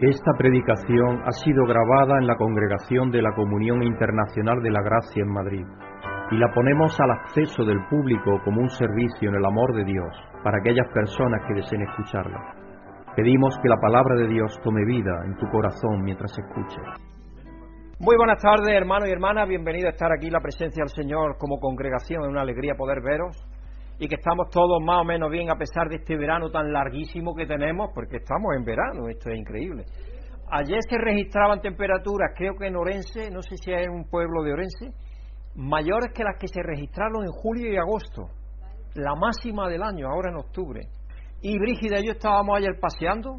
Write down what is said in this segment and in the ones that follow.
Esta predicación ha sido grabada en la Congregación de la Comunión Internacional de la Gracia en Madrid y la ponemos al acceso del público como un servicio en el amor de Dios para aquellas personas que deseen escucharla. Pedimos que la palabra de Dios tome vida en tu corazón mientras escuches. Muy buenas tardes, hermanos y hermanas. Bienvenidos a estar aquí en la presencia del Señor como congregación. Es una alegría poder veros y que estamos todos más o menos bien a pesar de este verano tan larguísimo que tenemos, porque estamos en verano, esto es increíble. Ayer se registraban temperaturas, creo que en Orense, no sé si es un pueblo de Orense, mayores que las que se registraron en julio y agosto, la máxima del año, ahora en octubre. Y Brígida y yo estábamos ayer paseando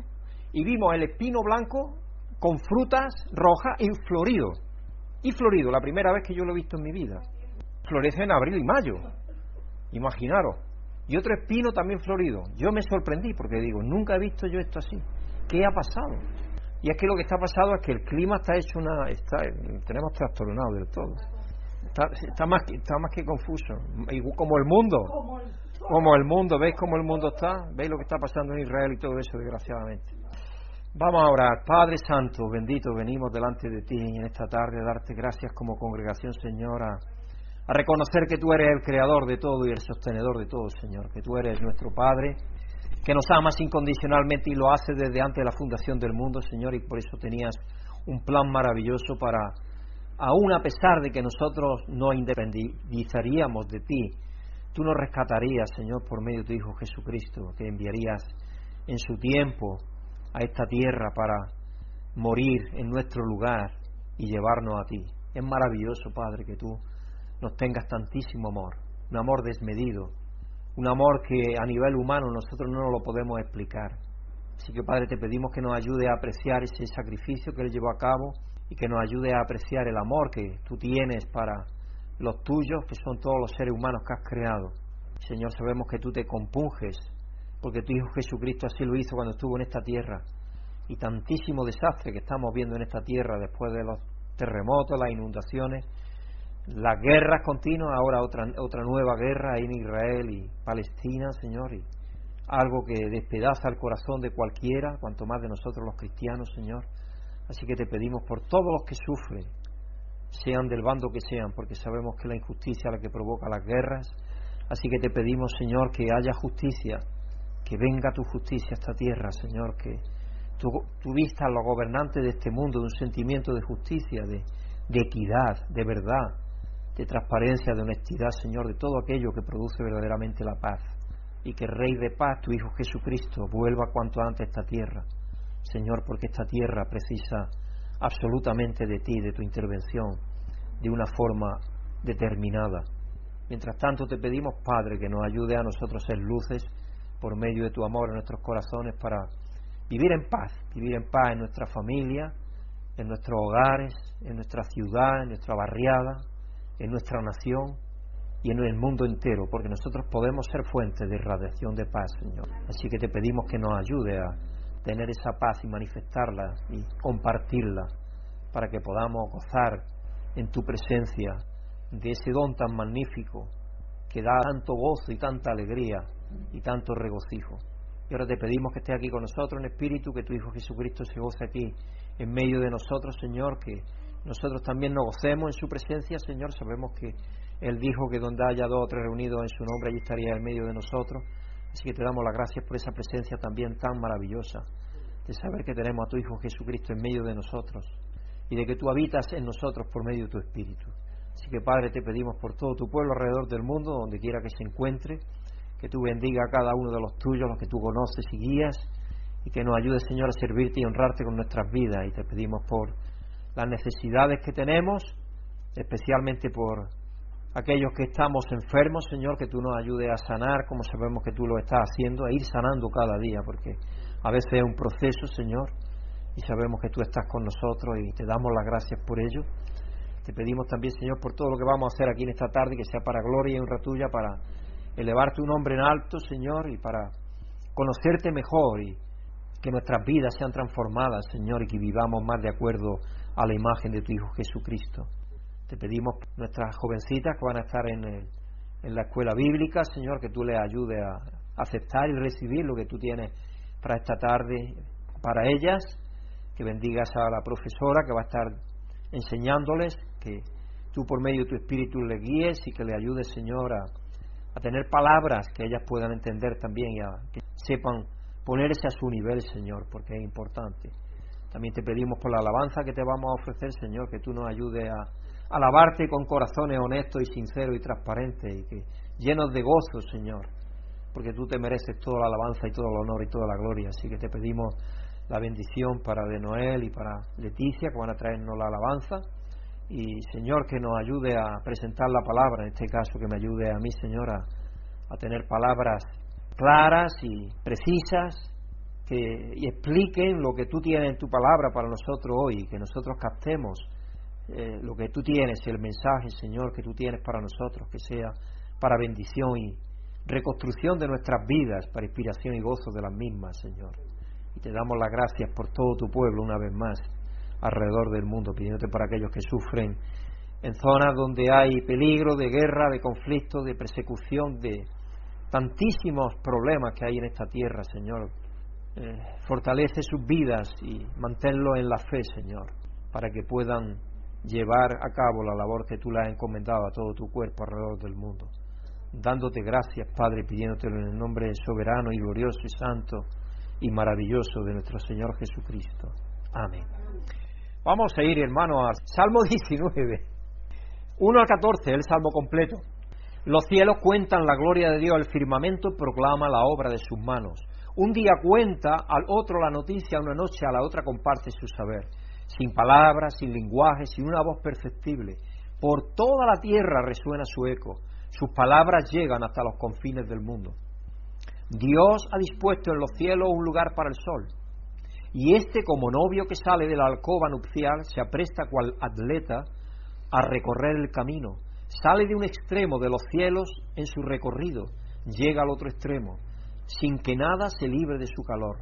y vimos el espino blanco con frutas rojas y florido. Y florido, la primera vez que yo lo he visto en mi vida. Florece en abril y mayo. Imaginaros. Y otro espino también florido. Yo me sorprendí porque digo, nunca he visto yo esto así. ¿Qué ha pasado? Y es que lo que está pasado es que el clima está hecho una... Está, tenemos trastornado del todo. Está, más, está más que confuso. Como el mundo. Como el mundo. ¿Veis cómo el mundo está? ¿Veis lo que está pasando en Israel y todo eso, desgraciadamente? Vamos a orar. Padre Santo, bendito, venimos delante de ti en esta tarde a darte gracias como congregación, Señora a reconocer que tú eres el creador de todo y el sostenedor de todo, Señor, que tú eres nuestro Padre, que nos amas incondicionalmente y lo haces desde antes de la fundación del mundo, Señor, y por eso tenías un plan maravilloso para, aún a pesar de que nosotros nos independizaríamos de ti, tú nos rescatarías, Señor, por medio de tu Hijo Jesucristo, que enviarías en su tiempo a esta tierra para morir en nuestro lugar y llevarnos a ti. Es maravilloso, Padre, que tú nos tengas tantísimo amor, un amor desmedido, un amor que a nivel humano nosotros no lo podemos explicar. Así que Padre, te pedimos que nos ayude a apreciar ese sacrificio que Él llevó a cabo y que nos ayude a apreciar el amor que tú tienes para los tuyos, que son todos los seres humanos que has creado. Señor, sabemos que tú te compunges, porque tu Hijo Jesucristo así lo hizo cuando estuvo en esta tierra. Y tantísimo desastre que estamos viendo en esta tierra después de los terremotos, las inundaciones, las guerras continuas, ahora otra, otra nueva guerra en Israel y Palestina, Señor, y algo que despedaza el corazón de cualquiera, cuanto más de nosotros los cristianos, Señor. Así que te pedimos por todos los que sufren, sean del bando que sean, porque sabemos que la injusticia es la que provoca las guerras. Así que te pedimos, Señor, que haya justicia, que venga tu justicia a esta tierra, Señor, que tu, tu vista a los gobernantes de este mundo de un sentimiento de justicia, de equidad, de verdad, de transparencia, de honestidad, Señor, de todo aquello que produce verdaderamente la paz. Y que Rey de paz, tu Hijo Jesucristo, vuelva cuanto antes a esta tierra. Señor, porque esta tierra precisa absolutamente de ti, de tu intervención, de una forma determinada. Mientras tanto te pedimos, Padre, que nos ayude a nosotros ser luces por medio de tu amor en nuestros corazones para vivir en paz, vivir en paz en nuestra familia, en nuestros hogares, en nuestra ciudad, en nuestra barriada, en nuestra nación y en el mundo entero, porque nosotros podemos ser fuentes de irradiación de paz, Señor. Así que te pedimos que nos ayude a tener esa paz y manifestarla y compartirla para que podamos gozar en tu presencia de ese don tan magnífico que da tanto gozo y tanta alegría y tanto regocijo. Y ahora te pedimos que estés aquí con nosotros en espíritu, que tu Hijo Jesucristo se goce aquí en medio de nosotros, Señor, que nosotros también nos gocemos en su presencia, Señor. Sabemos que Él dijo que donde haya dos o tres reunidos en su nombre, allí estaría en medio de nosotros. Así que te damos las gracias por esa presencia también tan maravillosa, de saber que tenemos a tu Hijo Jesucristo en medio de nosotros y de que tú habitas en nosotros por medio de tu Espíritu. Así que Padre, te pedimos por todo tu pueblo alrededor del mundo, donde quiera que se encuentre, que tú bendiga a cada uno de los tuyos, los que tú conoces y guías, y que nos ayude, Señor, a servirte y honrarte con nuestras vidas. Y te pedimos por las necesidades que tenemos, especialmente por aquellos que estamos enfermos, Señor, que tú nos ayudes a sanar, como sabemos que tú lo estás haciendo, a ir sanando cada día, porque a veces es un proceso, Señor, y sabemos que tú estás con nosotros y te damos las gracias por ello. Te pedimos también, Señor, por todo lo que vamos a hacer aquí en esta tarde, que sea para gloria y honra tuya, para elevar tu nombre en alto, Señor, y para conocerte mejor y que nuestras vidas sean transformadas, Señor, y que vivamos más de acuerdo a la imagen de tu Hijo Jesucristo. Te pedimos nuestras jovencitas que van a estar en, en la escuela bíblica, Señor, que tú les ayudes a aceptar y recibir lo que tú tienes para esta tarde, para ellas, que bendigas a la profesora que va a estar enseñándoles, que tú por medio de tu espíritu le guíes y que le ayudes, Señor, a, a tener palabras que ellas puedan entender también y a que sepan ponerse a su nivel, Señor, porque es importante. También te pedimos por la alabanza que te vamos a ofrecer, Señor, que tú nos ayudes a alabarte con corazones honestos y sinceros y transparentes y que llenos de gozo, Señor, porque tú te mereces toda la alabanza y todo el honor y toda la gloria. Así que te pedimos la bendición para de Noel y para Leticia, que van a traernos la alabanza. Y Señor, que nos ayude a presentar la palabra, en este caso que me ayude a mí, Señor, a, a tener palabras claras y precisas que y expliquen lo que tú tienes en tu palabra para nosotros hoy, que nosotros captemos eh, lo que tú tienes, el mensaje, Señor, que tú tienes para nosotros, que sea para bendición y reconstrucción de nuestras vidas, para inspiración y gozo de las mismas, Señor. Y te damos las gracias por todo tu pueblo una vez más alrededor del mundo, pidiéndote para aquellos que sufren en zonas donde hay peligro de guerra, de conflicto, de persecución, de tantísimos problemas que hay en esta tierra, Señor. Eh, fortalece sus vidas y manténlo en la fe, Señor, para que puedan llevar a cabo la labor que tú le has encomendado a todo tu cuerpo alrededor del mundo. Dándote gracias, Padre, pidiéndotelo en el nombre soberano y glorioso y santo y maravilloso de nuestro Señor Jesucristo. Amén. Vamos a ir, hermano, al Salmo 19, 1 al 14, el Salmo completo. Los cielos cuentan la gloria de Dios, el firmamento proclama la obra de sus manos. Un día cuenta al otro la noticia, una noche a la otra comparte su saber. Sin palabras, sin lenguaje, sin una voz perceptible. Por toda la tierra resuena su eco, sus palabras llegan hasta los confines del mundo. Dios ha dispuesto en los cielos un lugar para el sol, y éste como novio que sale de la alcoba nupcial se apresta cual atleta a recorrer el camino, sale de un extremo de los cielos en su recorrido, llega al otro extremo, sin que nada se libre de su calor.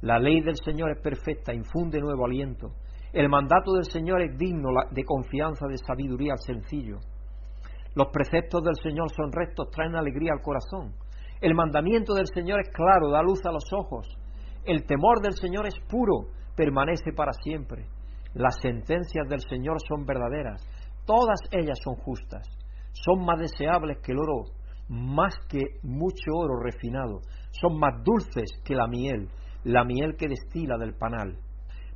La ley del Señor es perfecta, infunde nuevo aliento. El mandato del Señor es digno de confianza, de sabiduría al sencillo. Los preceptos del Señor son rectos, traen alegría al corazón. El mandamiento del Señor es claro, da luz a los ojos. El temor del Señor es puro, permanece para siempre. Las sentencias del Señor son verdaderas, todas ellas son justas. Son más deseables que el oro, más que mucho oro refinado. Son más dulces que la miel, la miel que destila del panal.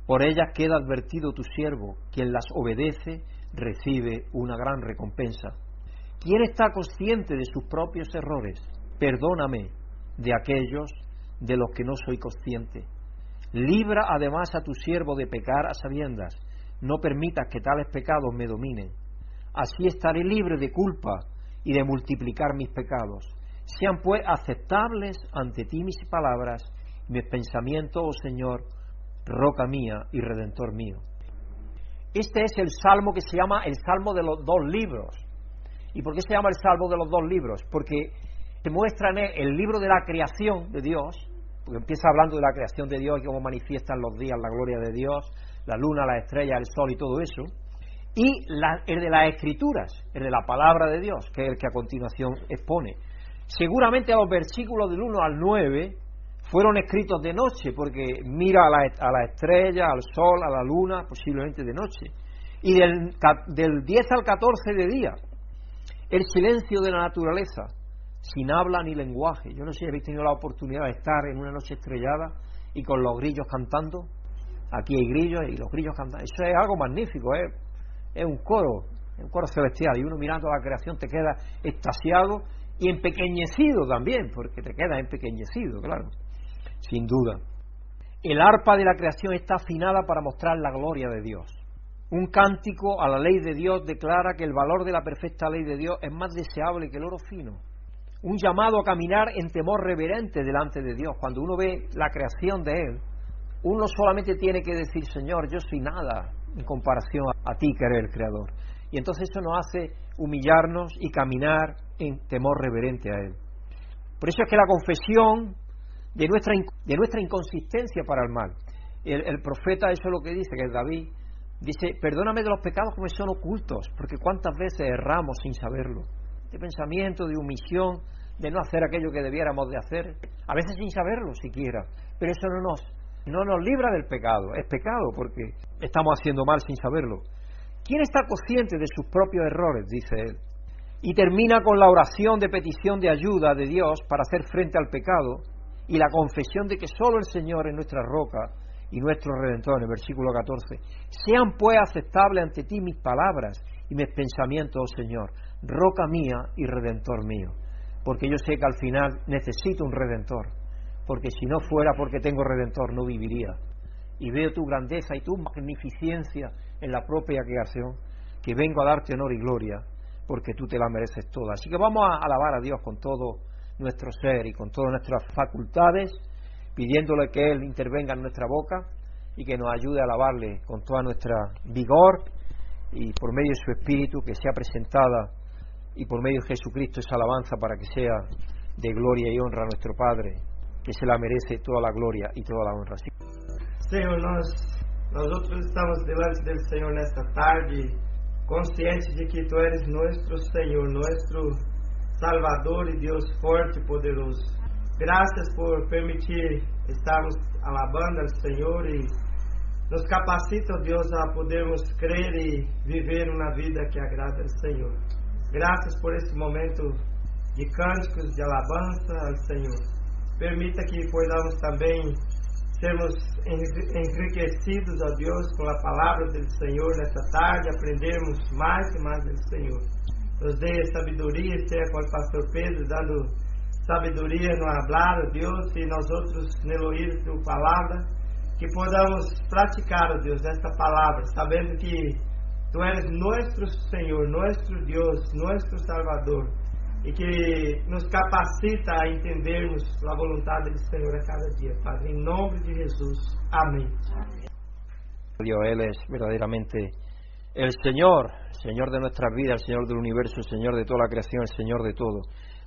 Por ellas queda advertido tu siervo, quien las obedece recibe una gran recompensa. ¿Quién está consciente de sus propios errores? Perdóname de aquellos de los que no soy consciente. Libra además a tu siervo de pecar a sabiendas. No permitas que tales pecados me dominen. Así estaré libre de culpa y de multiplicar mis pecados. Sean pues aceptables ante ti mis palabras, mis pensamientos, oh Señor, roca mía y redentor mío. Este es el salmo que se llama el salmo de los dos libros. ¿Y por qué se llama el salmo de los dos libros? Porque te muestra en el libro de la creación de Dios, porque empieza hablando de la creación de Dios y cómo manifiestan los días la gloria de Dios, la luna, la estrella, el sol y todo eso, y el de las escrituras, el de la palabra de Dios, que es el que a continuación expone. Seguramente los versículos del 1 al 9 fueron escritos de noche, porque mira a la, a la, estrella, al sol, a la luna, posiblemente de noche. Y del, del 10 al 14 de día, el silencio de la naturaleza, sin habla ni lenguaje. Yo no sé si habéis tenido la oportunidad de estar en una noche estrellada y con los grillos cantando. Aquí hay grillos y los grillos cantando. Eso es algo magnífico, ¿eh? es un coro, un coro celestial. Y uno mirando la creación te queda extasiado y empequeñecido también, porque te queda empequeñecido, claro sin duda. El arpa de la creación está afinada para mostrar la gloria de Dios. Un cántico a la ley de Dios declara que el valor de la perfecta ley de Dios es más deseable que el oro fino. Un llamado a caminar en temor reverente delante de Dios. Cuando uno ve la creación de Él, uno solamente tiene que decir, Señor, yo soy nada en comparación a ti que eres el Creador. Y entonces eso nos hace humillarnos y caminar en temor reverente a Él. Por eso es que la confesión de nuestra, de nuestra inconsistencia para el mal. El, profeta, eso es lo que dice, que es David, dice, perdóname de los pecados que me son ocultos, porque cuántas veces erramos sin saberlo. De pensamiento, de omisión, de no hacer aquello que debiéramos de hacer, a veces sin saberlo siquiera, pero eso no nos, no nos libra del pecado. Es pecado porque estamos haciendo mal sin saberlo. ¿Quién está consciente de sus propios errores? dice él. Y termina con la oración de petición de ayuda de Dios para hacer frente al pecado y la confesión de que solo el Señor es nuestra roca y nuestro redentor, en el versículo 14. Sean pues aceptables ante ti mis palabras y mis pensamientos, oh Señor, roca mía y redentor mío. Porque yo sé que al final necesito un redentor, porque si no fuera porque tengo redentor no viviría. Y veo tu grandeza y tu magnificencia en la propia creación, que vengo a darte honor y gloria, porque tú te la mereces toda. Así que vamos a alabar a Dios con todo nuestro ser y con todas nuestras facultades, pidiéndole que Él intervenga en nuestra boca y que nos ayude a alabarle con toda nuestra vigor y por medio de su Espíritu que sea presentada y por medio de Jesucristo esa alabanza para que sea de gloria y honra a nuestro Padre, que se la merece toda la gloria y toda la honra. Señor, nosotros estamos delante del Señor en esta tarde, conscientes de que tú eres nuestro Señor, nuestro Salvador y Dios forte y poderoso. Gracias por permitir estarmos alabando al Senhor e nos capacita, Deus, a podermos crer e viver uma vida que agrada ao Senhor. Graças por esse momento de cânticos, de alabança ao Senhor. Permita que podamos também sermos enriquecidos, ó Deus, com a palavra do Senhor nessa tarde, aprendermos mais e mais do Senhor. Nos dê sabedoria, seja com o pastor Pedro, dando sabedoria no hablar, ó Deus, e nós outros no ouvir tua palavra, que podamos praticar, ó Deus, esta palavra, sabendo que tu eres nosso Senhor, nosso Deus, nosso Salvador, e que nos capacita a entendermos a vontade do Senhor a cada dia, Padre, em nome de Jesus. Amém. Dios, Él es verdaderamente el Señor, Señor de nuestras vidas, el Señor del universo, el Señor de toda la creación, el Señor de todo.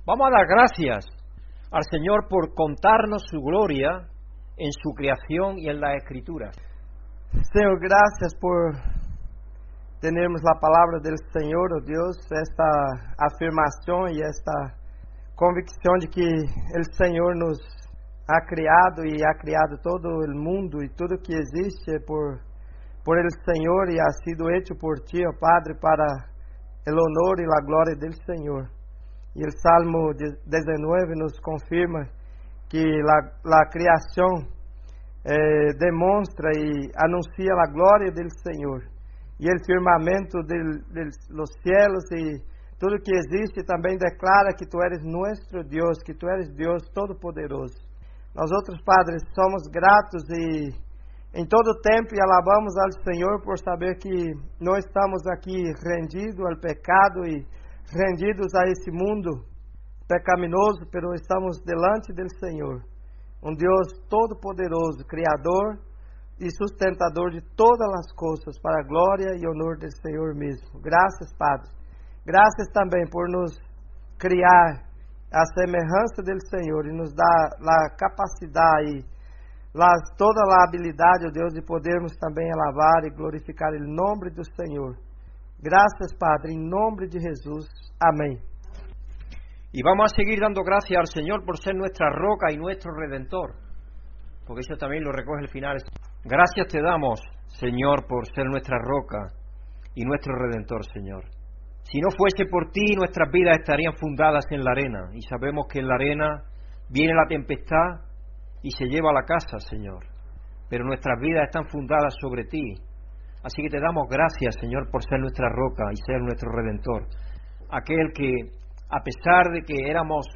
Vamos a dar gracias al Señor por contarnos su gloria en su creación y en las escrituras. Señor, gracias por tenermos la palabra del Señor, oh Dios, esta afirmación y esta convicción de que el Señor nos ha criado y ha criado todo el mundo y todo que existe por por el Señor y ha sido hecho por ti, oh Padre, para el honor y la gloria del Señor. Y el Salmo 19 nos confirma que la, la eh, demonstra y anuncia la gloria del Señor. Y el firmamento de los cielos y todo que existe também declara que tu eres nuestro Dios, que tu eres Dios Todo-Poderoso. Nós outros, Padres, somos gratos e em todo tempo e alabamos ao Senhor por saber que não estamos aqui rendidos ao pecado e rendidos a esse mundo pecaminoso, pero estamos delante do Senhor, um Deus todo-poderoso, Criador e sustentador de todas as coisas, para a glória e honor do Senhor mesmo. Graças, Padre. Graças também por nos criar a semelhança do Senhor e nos dar a capacidade lá, toda a habilidade, ó Deus, de podermos também alabar e glorificar o nome do Senhor. Graças, Padre, em nome de Jesus. Amém. Y vamos a seguir dando gracias al Señor por ser nuestra roca y nuestro redentor, porque eso también lo recoge el final. Gracias te damos, Señor, por ser nuestra roca y nuestro redentor, Señor. Si no fuese por ti, nuestras vidas estarían fundadas en la arena, y sabemos que en la arena viene la tempestad y se lleva a la casa, Señor. Pero nuestras vidas están fundadas sobre ti. Así que te damos gracias, Señor, por ser nuestra roca y ser nuestro redentor. Aquel que, a pesar de que éramos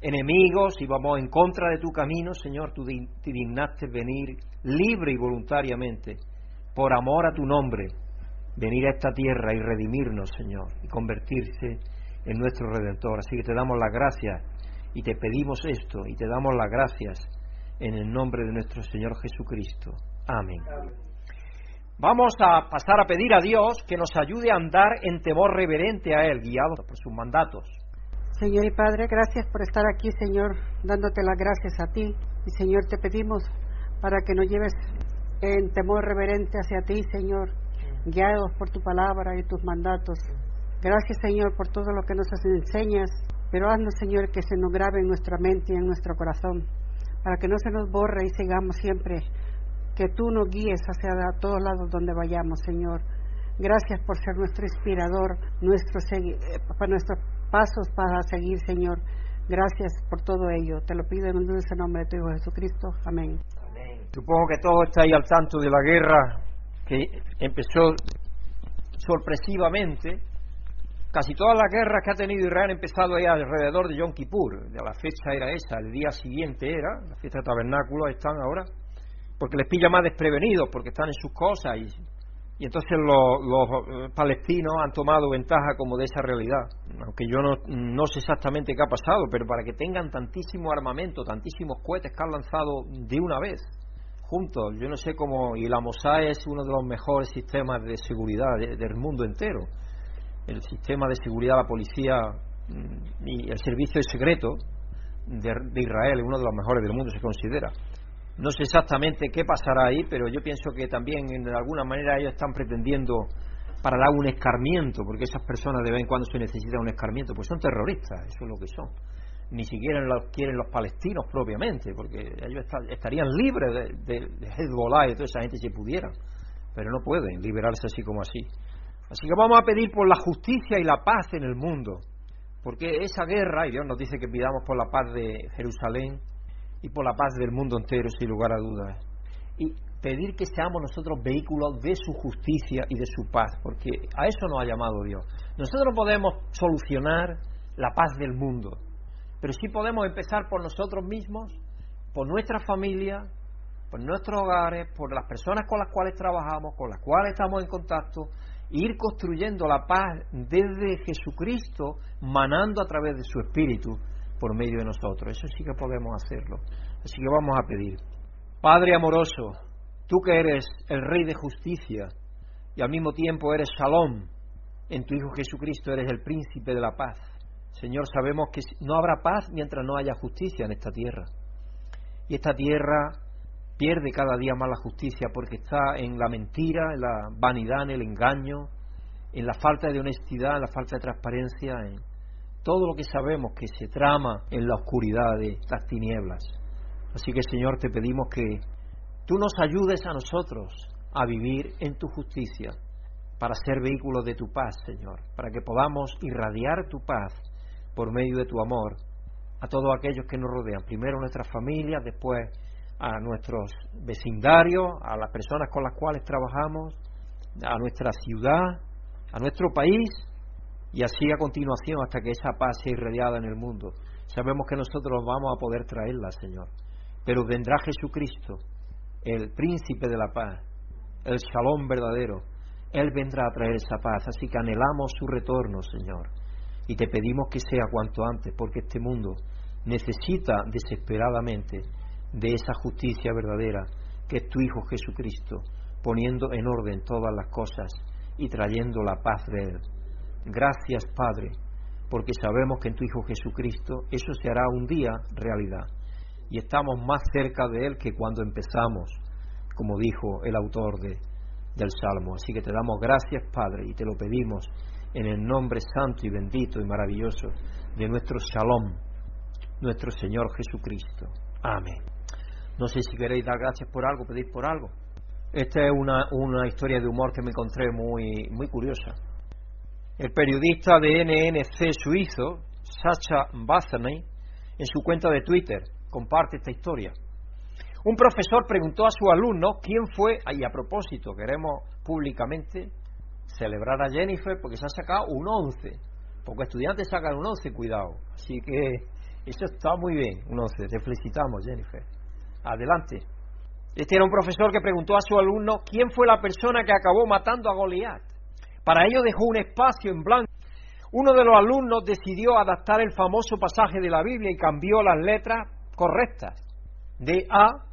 enemigos y vamos en contra de tu camino, Señor, tú te dignaste venir libre y voluntariamente, por amor a tu nombre, venir a esta tierra y redimirnos, Señor, y convertirse en nuestro redentor. Así que te damos las gracias y te pedimos esto y te damos las gracias en el nombre de nuestro Señor Jesucristo. Amén. Vamos a pasar a pedir a Dios que nos ayude a andar en temor reverente a Él, guiados por sus mandatos. Señor y Padre, gracias por estar aquí, Señor, dándote las gracias a ti. Y Señor, te pedimos para que nos lleves en temor reverente hacia ti, Señor, guiados por tu palabra y tus mandatos. Gracias, Señor, por todo lo que nos enseñas, pero haznos, Señor, que se nos grabe en nuestra mente y en nuestro corazón para que no se nos borre y sigamos siempre que tú nos guíes hacia todos lados donde vayamos, Señor. Gracias por ser nuestro inspirador, nuestro eh, para nuestros pasos para seguir, Señor. Gracias por todo ello. Te lo pido en el dulce nombre de tu Hijo Jesucristo. Amén. Supongo que todos estáis al tanto de la guerra que empezó sorpresivamente. Casi todas las guerras que ha tenido Israel han empezado ahí alrededor de Yom Kippur. La fecha era esa, el día siguiente era, la fiesta de tabernáculos están ahora, porque les pilla más desprevenidos, porque están en sus cosas y y entonces los, eh, palestinos han tomado ventaja como de esa realidad. Aunque yo no, no, sé exactamente qué ha pasado, pero para que tengan tantísimo armamento, tantísimos cohetes que han lanzado de una vez, juntos, yo no sé cómo. Y la Mossad es uno de los mejores sistemas de seguridad del mundo entero. El sistema de seguridad, la policía mm, y el servicio secreto de, de Israel es uno de los mejores del mundo, se considera. No sé exactamente qué pasará ahí, pero yo pienso que también de alguna manera ellos están pretendiendo para dar un escarmiento, porque esas personas de vez en cuando se necesita un escarmiento, pues son terroristas, eso es lo que son. Ni siquiera lo quieren los palestinos propiamente, porque ellos estarían libres de, de, Hezbollah y toda esa gente si pudieran, pero no pueden liberarse así como así. Así que vamos a pedir por la justicia y la paz en el mundo, porque esa guerra, y Dios nos dice que pidamos por la paz de Jerusalén, y por la paz del mundo entero, sin lugar a dudas. Y pedir que seamos nosotros vehículos de su justicia y de su paz, porque a eso nos ha llamado Dios. Nosotros podemos solucionar la paz del mundo, pero sí podemos empezar por nosotros mismos, por nuestra familia, por nuestros hogares, por las personas con las cuales trabajamos, con las cuales estamos en contacto, e ir construyendo la paz desde Jesucristo, manando a través de su Espíritu por medio de nosotros. Eso sí que podemos hacerlo. Así que vamos a pedir. Padre amoroso, tú que eres el Rey de justicia y al mismo tiempo eres Shalom, en tu Hijo Jesucristo eres el príncipe de la paz. Señor, sabemos que no habrá paz mientras no haya justicia en esta tierra. Y esta tierra pierde cada día más la justicia porque está en la mentira, en la vanidad, en el engaño, en la falta de honestidad, en la falta de transparencia, en, todo lo que sabemos que se trama en la oscuridad de las tinieblas. Así que Señor, te pedimos que tú nos ayudes a nosotros a vivir en tu justicia, para ser vehículos de tu paz, Señor, para que podamos irradiar tu paz por medio de tu amor a todos aquellos que nos rodean, primero nuestras familias, después a nuestros vecindarios, a las personas con las cuales trabajamos, a nuestra ciudad, a nuestro país y así a continuación hasta que esa paz sea irradiada en el mundo. Sabemos que nosotros vamos a poder traerla, Señor. Pero vendrá Jesucristo, el príncipe de la paz, el shalom verdadero. Él vendrá a traer esa paz. Así que anhelamos su retorno, Señor. Y te pedimos que sea cuanto antes, porque este mundo necesita desesperadamente de esa justicia verdadera que es tu Hijo Jesucristo, poniendo en orden todas las cosas y trayendo la paz de Él. Gracias, Padre, porque sabemos que en tu Hijo Jesucristo eso se hará un día realidad. Y estamos más cerca de Él que cuando empezamos, como dijo el autor de, del Salmo. Así que te damos gracias, Padre, y te lo pedimos en el nombre santo y bendito y maravilloso de nuestro Shalom, nuestro Señor Jesucristo. Amén. No sé si queréis dar gracias por algo, pedir por algo. Esta es una, una historia de humor que me encontré muy, muy curiosa. El periodista de NNC suizo, Sacha Bathany, en su cuenta de Twitter, comparte esta historia. Un profesor preguntó a su alumno quién fue, y a propósito, queremos públicamente celebrar a Jennifer porque se ha sacado un 11. Porque estudiantes sacan un 11, cuidado. Así que eso está muy bien, un 11. Te felicitamos, Jennifer. Adelante. Este era un profesor que preguntó a su alumno quién fue la persona que acabó matando a Goliat. Para ello dejó un espacio en blanco. Uno de los alumnos decidió adaptar el famoso pasaje de la Biblia y cambió las letras correctas de A,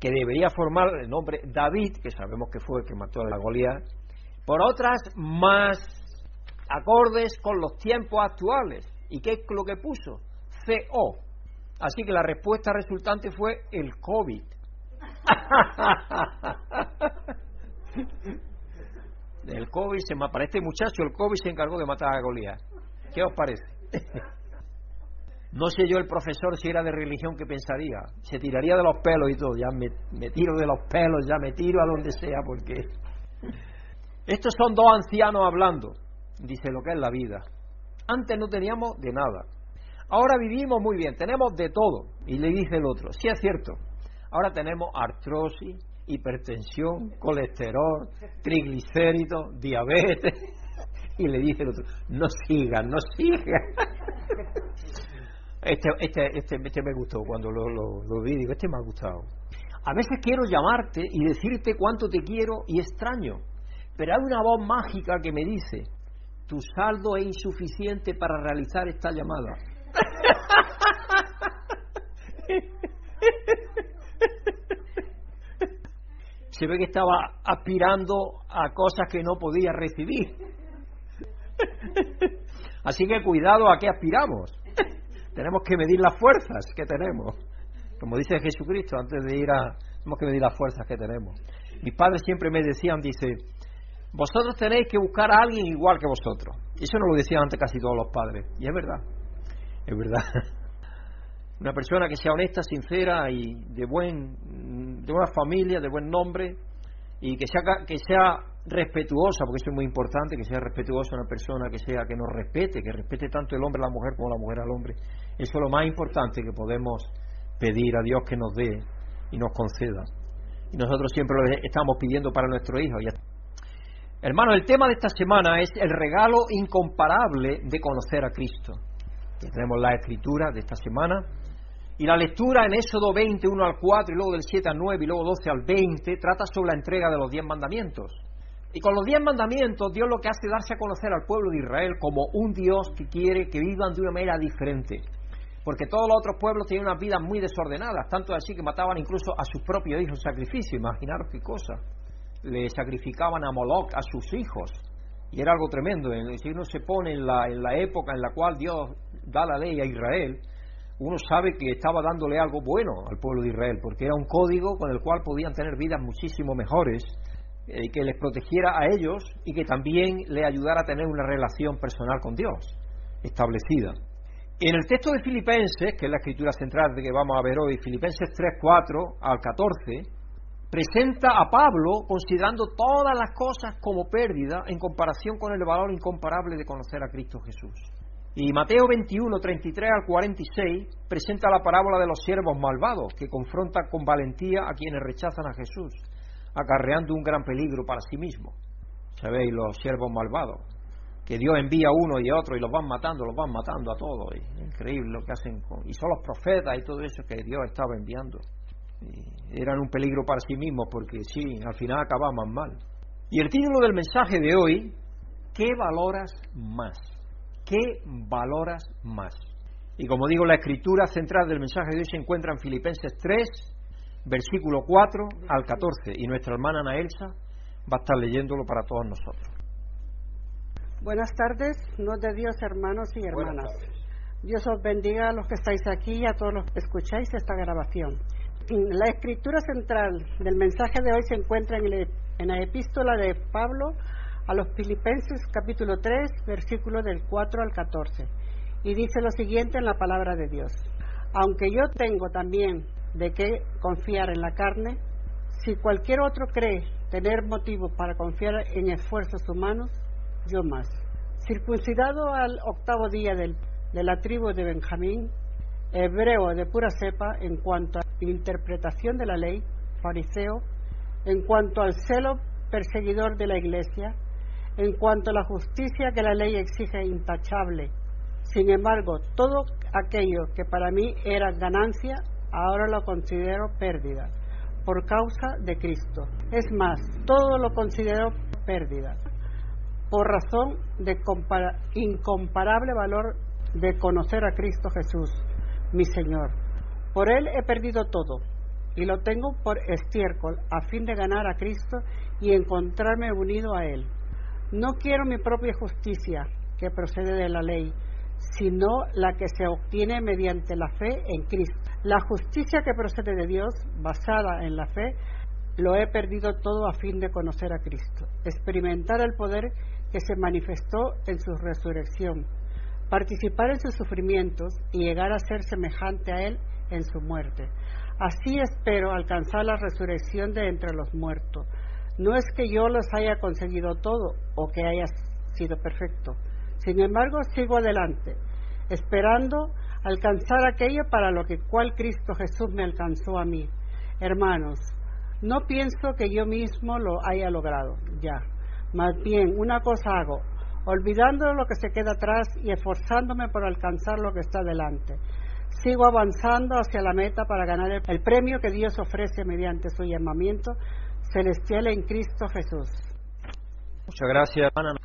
que debería formar el nombre David, que sabemos que fue el que mató a la Goliat, por otras más acordes con los tiempos actuales. ¿Y qué es lo que puso? CO. Así que la respuesta resultante fue el COVID. el COVID se para este muchacho el COVID se encargó de matar a Goliat. ¿Qué os parece? No sé yo el profesor si era de religión que pensaría. Se tiraría de los pelos y todo. Ya me, me tiro de los pelos, ya me tiro a donde sea porque... Estos son dos ancianos hablando. Dice lo que es la vida. Antes no teníamos de nada. Ahora vivimos muy bien, tenemos de todo. Y le dice el otro, sí es cierto. Ahora tenemos artrosis, hipertensión, colesterol, triglicéridos, diabetes. Y le dice el otro, no sigan, no sigan. Este, este, este, este me gustó cuando lo, lo, lo vi, digo, este me ha gustado. A veces quiero llamarte y decirte cuánto te quiero y extraño, pero hay una voz mágica que me dice, tu saldo es insuficiente para realizar esta llamada. Se ve que estaba aspirando a cosas que no podía recibir. Así que cuidado a qué aspiramos. Tenemos que medir las fuerzas que tenemos. Como dice Jesucristo, antes de ir a... Tenemos que medir las fuerzas que tenemos. Mis padres siempre me decían, dice, vosotros tenéis que buscar a alguien igual que vosotros. Eso no lo decían antes casi todos los padres. Y es verdad. Es verdad. Una persona que sea honesta, sincera y de buen de buena familia, de buen nombre y que sea que sea respetuosa, porque eso es muy importante, que sea respetuosa una persona que sea que nos respete, que respete tanto el hombre a la mujer como la mujer al hombre. Eso es lo más importante que podemos pedir a Dios que nos dé y nos conceda. Y nosotros siempre lo estamos pidiendo para nuestro hijo. Hermano, el tema de esta semana es el regalo incomparable de conocer a Cristo. tenemos la escritura de esta semana. Y la lectura en Éxodo 20, 1 al 4, y luego del 7 al 9, y luego 12 al 20, trata sobre la entrega de los diez mandamientos. Y con los diez mandamientos, Dios lo que hace es darse a conocer al pueblo de Israel como un Dios que quiere que vivan de una manera diferente. Porque todos los otros pueblos tenían unas vidas muy desordenadas, tanto así que mataban incluso a sus propios hijos sacrificio. Imaginaros qué cosa. Le sacrificaban a Moloch a sus hijos. Y era algo tremendo. Si uno se pone en la, en la época en la cual Dios da la ley a Israel, uno sabe que estaba dándole algo bueno al pueblo de Israel, porque era un código con el cual podían tener vidas muchísimo mejores eh, que les protegiera a ellos y que también le ayudara a tener una relación personal con Dios establecida. En el texto de Filipenses, que es la escritura central de que vamos a ver hoy, Filipenses 3, 4 al 14, presenta a Pablo considerando todas las cosas como pérdida en comparación con el valor incomparable de conocer a Cristo Jesús. Y Mateo 21, 33 al 46 presenta la parábola de los siervos malvados, que confronta con valentía a quienes rechazan a Jesús acarreando un gran peligro para sí mismo. ¿Sabéis? Los siervos malvados, que Dios envía uno y otro y los van matando, los van matando a todos. increíble lo que hacen con... Y son los profetas y todo eso que Dios estaba enviando. Eran un peligro para sí mismos porque sí, al final acababan mal. Y el título del mensaje de hoy, ¿qué valoras más? ¿Qué valoras más? Y como digo, la escritura central del mensaje de hoy se encuentra en Filipenses 3, versículo 4 al 14, y nuestra hermana Ana Elsa va a estar leyéndolo para todos nosotros. Buenas tardes, no de Dios, hermanos y hermanas. Dios os bendiga a los que estáis aquí y a todos los que escucháis esta grabación. La escritura central del mensaje de hoy se encuentra en, en la epístola de Pablo a los Filipenses capítulo 3, versículo del 4 al 14. Y dice lo siguiente en la palabra de Dios. Aunque yo tengo también de qué confiar en la carne, si cualquier otro cree tener motivo para confiar en esfuerzos humanos, yo más. Circuncidado al octavo día del, de la tribu de Benjamín, hebreo de pura cepa en cuanto a interpretación de la ley, fariseo, en cuanto al celo perseguidor de la iglesia, en cuanto a la justicia que la ley exige intachable. Sin embargo, todo aquello que para mí era ganancia, ahora lo considero pérdida por causa de Cristo. Es más, todo lo considero pérdida por razón de incomparable valor de conocer a Cristo Jesús, mi Señor. Por Él he perdido todo y lo tengo por estiércol a fin de ganar a Cristo y encontrarme unido a Él. No quiero mi propia justicia que procede de la ley, sino la que se obtiene mediante la fe en Cristo. La justicia que procede de Dios, basada en la fe, lo he perdido todo a fin de conocer a Cristo, experimentar el poder que se manifestó en su resurrección, participar en sus sufrimientos y llegar a ser semejante a Él en su muerte. Así espero alcanzar la resurrección de entre los muertos. No es que yo los haya conseguido todo o que haya sido perfecto. Sin embargo, sigo adelante, esperando alcanzar aquello para lo que cual Cristo Jesús me alcanzó a mí. Hermanos, no pienso que yo mismo lo haya logrado ya. Más bien, una cosa hago, olvidando lo que se queda atrás y esforzándome por alcanzar lo que está delante. Sigo avanzando hacia la meta para ganar el, premio que Dios ofrece mediante su llamamiento celestial en Cristo Jesús. Muchas gracias, hermana.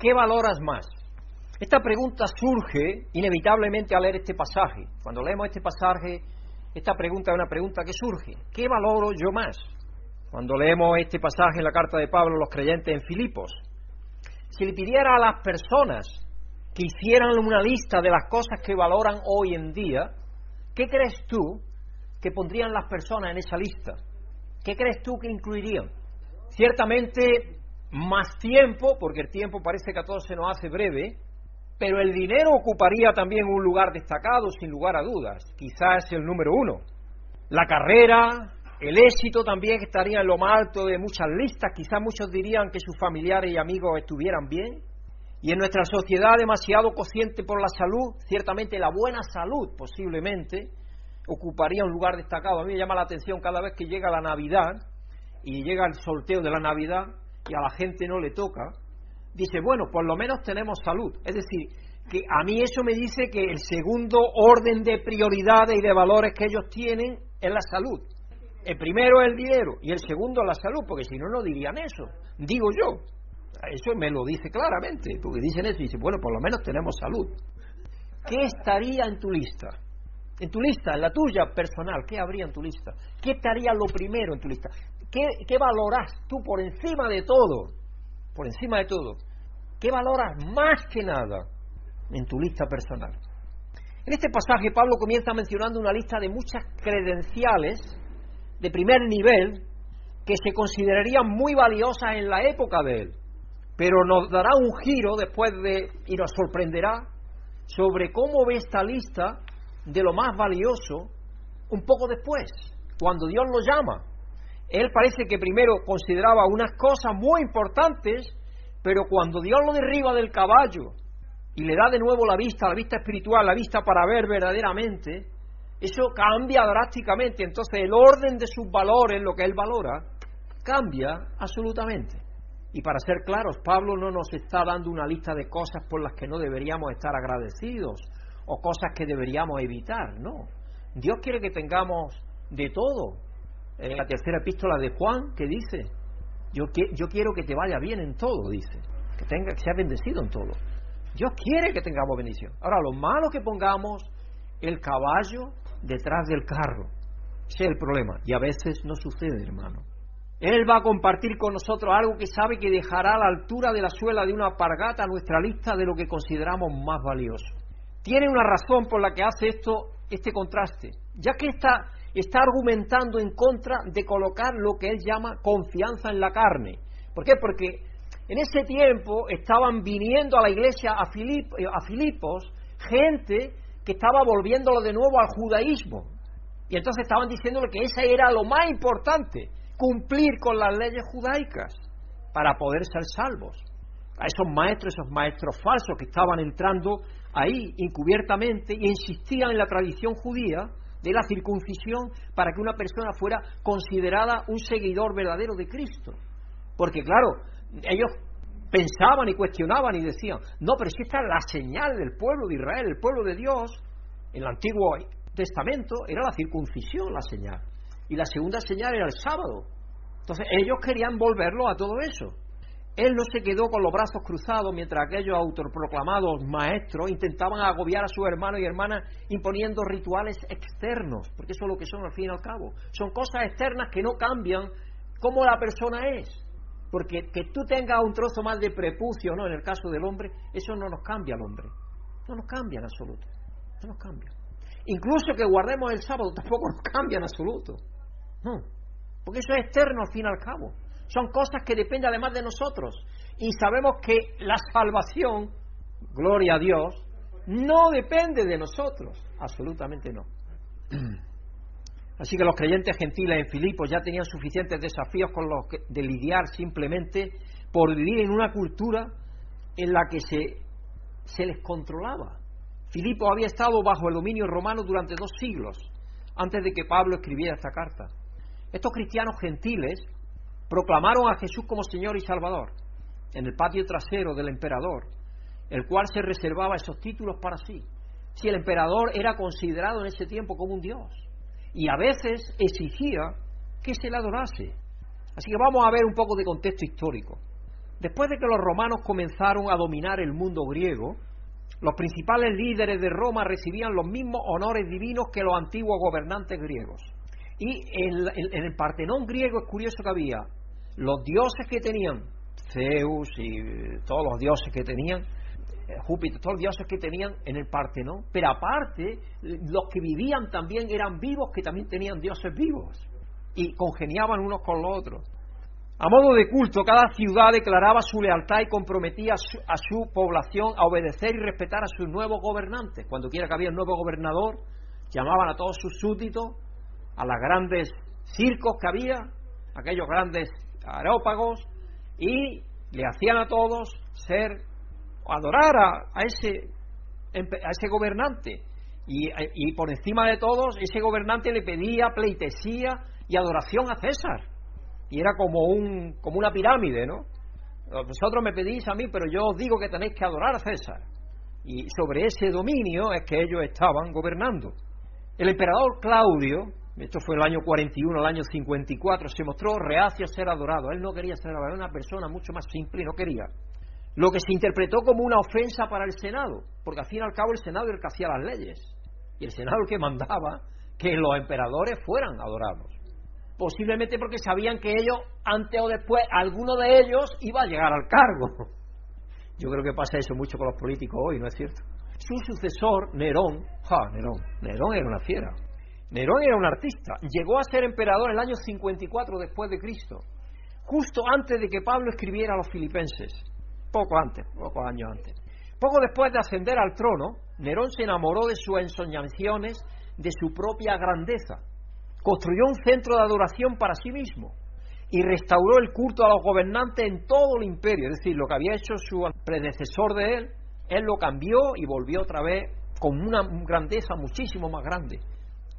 ¿Qué valoras más? Esta pregunta surge inevitablemente al leer este pasaje. Cuando leemos este pasaje, esta pregunta es una pregunta que surge. ¿Qué valoro yo más? Cuando leemos este pasaje en la carta de Pablo a los creyentes en Filipos, si le pidiera a las personas que hicieran una lista de las cosas que valoran hoy en día, ¿qué crees tú que pondrían las personas en esa lista? ¿Qué crees tú que incluirían? Ciertamente más tiempo, porque el tiempo parece que a todos se nos hace breve, pero el dinero ocuparía también un lugar destacado, sin lugar a dudas. Quizás el número uno. La carrera, el éxito también estaría en lo más alto de muchas listas. Quizás muchos dirían que sus familiares y amigos estuvieran bien. Y en nuestra sociedad demasiado consciente por la salud, ciertamente la buena salud posiblemente ocuparía un lugar destacado. A mí me llama la atención cada vez que llega la Navidad y llega el sorteo de la Navidad y a la gente no le toca, dice, bueno, por lo menos tenemos salud. Es decir, que a mí eso me dice que el segundo orden de prioridades y de valores que ellos tienen es la salud. El primero es el dinero y el segundo la salud, porque si no, no dirían eso. Digo yo. Eso me lo dice claramente, porque dicen eso y dicen, bueno, por lo menos tenemos salud. ¿Qué estaría en tu lista? En tu lista, en la tuya personal, ¿qué habría en tu lista? ¿Qué estaría lo primero en tu lista? ¿Qué, qué valoras tú por encima de todo? Por encima de todo. ¿Qué valoras más que nada en tu lista personal? En este pasaje Pablo comienza mencionando una lista de muchas credenciales de primer nivel que se considerarían muy valiosas en la época de él, pero nos dará un giro después de, y nos sorprenderá, sobre cómo ve esta lista de lo más valioso un poco después, cuando Dios lo llama. Él parece que primero consideraba unas cosas muy importantes pero cuando Dios lo derriba del caballo y le da de nuevo la vista, la vista espiritual, la vista para ver verdaderamente, eso cambia drásticamente. Entonces el orden de sus valores, lo que él valora, cambia absolutamente. Y para ser claros, Pablo no nos está dando una lista de cosas por las que no deberíamos estar agradecidos o cosas que deberíamos evitar, no. Dios quiere que tengamos de todo. En la tercera epístola de Juan, que dice, yo, yo quiero que te vaya bien en todo, dice. Que, tenga, que sea bendecido en todo. Dios quiere que tengamos bendición. Ahora, lo malo que pongamos el caballo detrás del carro. Ese es el problema. Y a veces no sucede, hermano. Él va a compartir con nosotros algo que sabe que dejará a la altura de la suela de una pargata nuestra lista de lo que consideramos más valioso. Tiene una razón por la que hace esto, este contraste. Ya que está argumentando en contra de colocar lo que él llama confianza en la carne. ¿Por qué? Porque en ese tiempo estaban viniendo a la iglesia a, a Filipos gente que estaba volviéndolo de nuevo al judaísmo. Y entonces estaban diciéndole que ese era lo más importante, cumplir con las leyes judaicas para poder ser salvos. A esos maestros, esos maestros falsos que estaban entrando ahí encubiertamente y insistían en la tradición judía, de la circuncisión para que una persona fuera considerada un seguidor verdadero de Cristo. Porque claro, ellos pensaban y cuestionaban y decían, no, pero si esta es la señal del pueblo de Israel, el pueblo de Dios, en el Antiguo Testamento era la circuncisión la señal. Y la segunda señal era el sábado. Entonces ellos querían volverlo a todo eso. Él no se quedó con los brazos cruzados mientras aquellos autoproclamados maestros intentaban agobiar a sus hermanos y hermanas imponiendo rituales externos, porque eso es lo que son al fin y al cabo. Son cosas externas que no cambian cómo la persona es. Porque que tú tengas un trozo más de prepucio, ¿no? En el caso del hombre, eso no nos cambia al hombre. No nos cambia en absoluto. No nos cambia. Incluso que guardemos el sábado tampoco nos cambia en absoluto. No. Porque eso es externo al fin y al cabo. Son cosas que dependen además de nosotros. Y sabemos que la salvación gloria a Dios, no depende de nosotros, absolutamente no. Así que los creyentes gentiles en Filipos ya tenían suficientes desafíos con los que, de lidiar simplemente por vivir en una cultura en la que se, se les controlaba. Filipo había estado bajo el dominio romano durante dos siglos antes de que Pablo escribiera esta carta. Estos cristianos gentiles proclamaron a Jesús como Señor y Salvador en el patio trasero del emperador, el cual se reservaba esos títulos para sí. Si el emperador era considerado en ese tiempo como un dios y a veces exigía que se le adorase. Así que vamos a ver un poco de contexto histórico. Después de que los romanos comenzaron a dominar el mundo griego, los principales líderes de Roma recibían los mismos honores divinos que los antiguos gobernantes griegos. Y en, el Partenón griego es curioso que había los dioses que tenían, Zeus y eh, todos los dioses que tenían, eh, Júpiter, todos los dioses que tenían en el Partenón, pero aparte los que vivían también eran vivos que también tenían dioses vivos y congeniaban unos con los otros. A modo de culto, cada ciudad declaraba su lealtad y comprometía a su, población a obedecer y respetar a sus nuevos gobernantes. Cuando quiera que había un nuevo gobernador, llamaban a todos sus súbditos, a los grandes circos que había, aquellos grandes aerópagos, y le hacían a todos ser, adorar a, ese, a ese gobernante. Y, y por encima de todos, ese gobernante le pedía pleitesía y adoración a César y era como, un, como una pirámide, ¿no? Vosotros me pedís a mí, pero yo os digo que tenéis que adorar a César. Y sobre ese dominio es que ellos estaban gobernando. El emperador Claudio, esto fue el año 41, el año 54, se mostró reacio a ser adorado. Él no quería ser adorado, era una persona mucho más simple y no quería. Lo que se interpretó como una ofensa para el Senado, porque al fin y al cabo el Senado era el que hacía las leyes. Y el Senado el que mandaba que los emperadores fueran adorados posiblemente porque sabían que ellos, antes o después, alguno de ellos iba a llegar al cargo. Yo creo que pasa eso mucho con los políticos hoy, ¿no es cierto? Su sucesor, Nerón, ja, Nerón, Nerón era una fiera. Nerón era un artista. Llegó a ser emperador en el año 54 después de Cristo, justo antes de que Pablo escribiera a los filipenses. Poco antes, pocos años antes. Poco después de ascender al trono, Nerón se enamoró de sus ensoñaciones, de su propia grandeza construyó un centro de adoración para sí mismo y restauró el culto a los gobernantes en todo el imperio, es decir, lo que había hecho su predecesor de él, él lo cambió y volvió otra vez con una grandeza muchísimo más grande.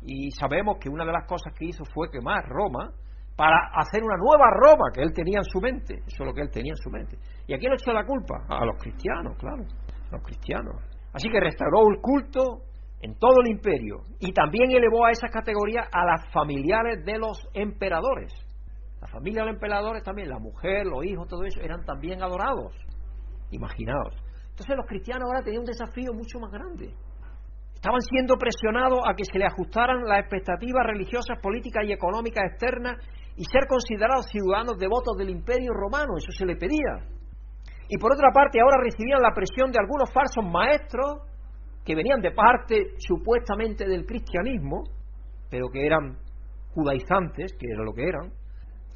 Y sabemos que una de las cosas que hizo fue quemar Roma para hacer una nueva Roma que él tenía en su mente, eso es lo que él tenía en su mente. ¿Y a quién le echó la culpa? A los cristianos, claro, a los cristianos. Así que restauró el culto en todo el imperio y también elevó a esa categoría a las familiares de los emperadores. La familia de los emperadores también, la mujer, los hijos, todo eso, eran también adorados. Imaginaos. Entonces los cristianos ahora tenían un desafío mucho más grande. Estaban siendo presionados a que se le ajustaran las expectativas religiosas, políticas y económicas externas y ser considerados ciudadanos devotos del imperio romano, eso se le pedía. Y por otra parte, ahora recibían la presión de algunos falsos maestros que venían de parte supuestamente del cristianismo, pero que eran judaizantes, que era lo que eran,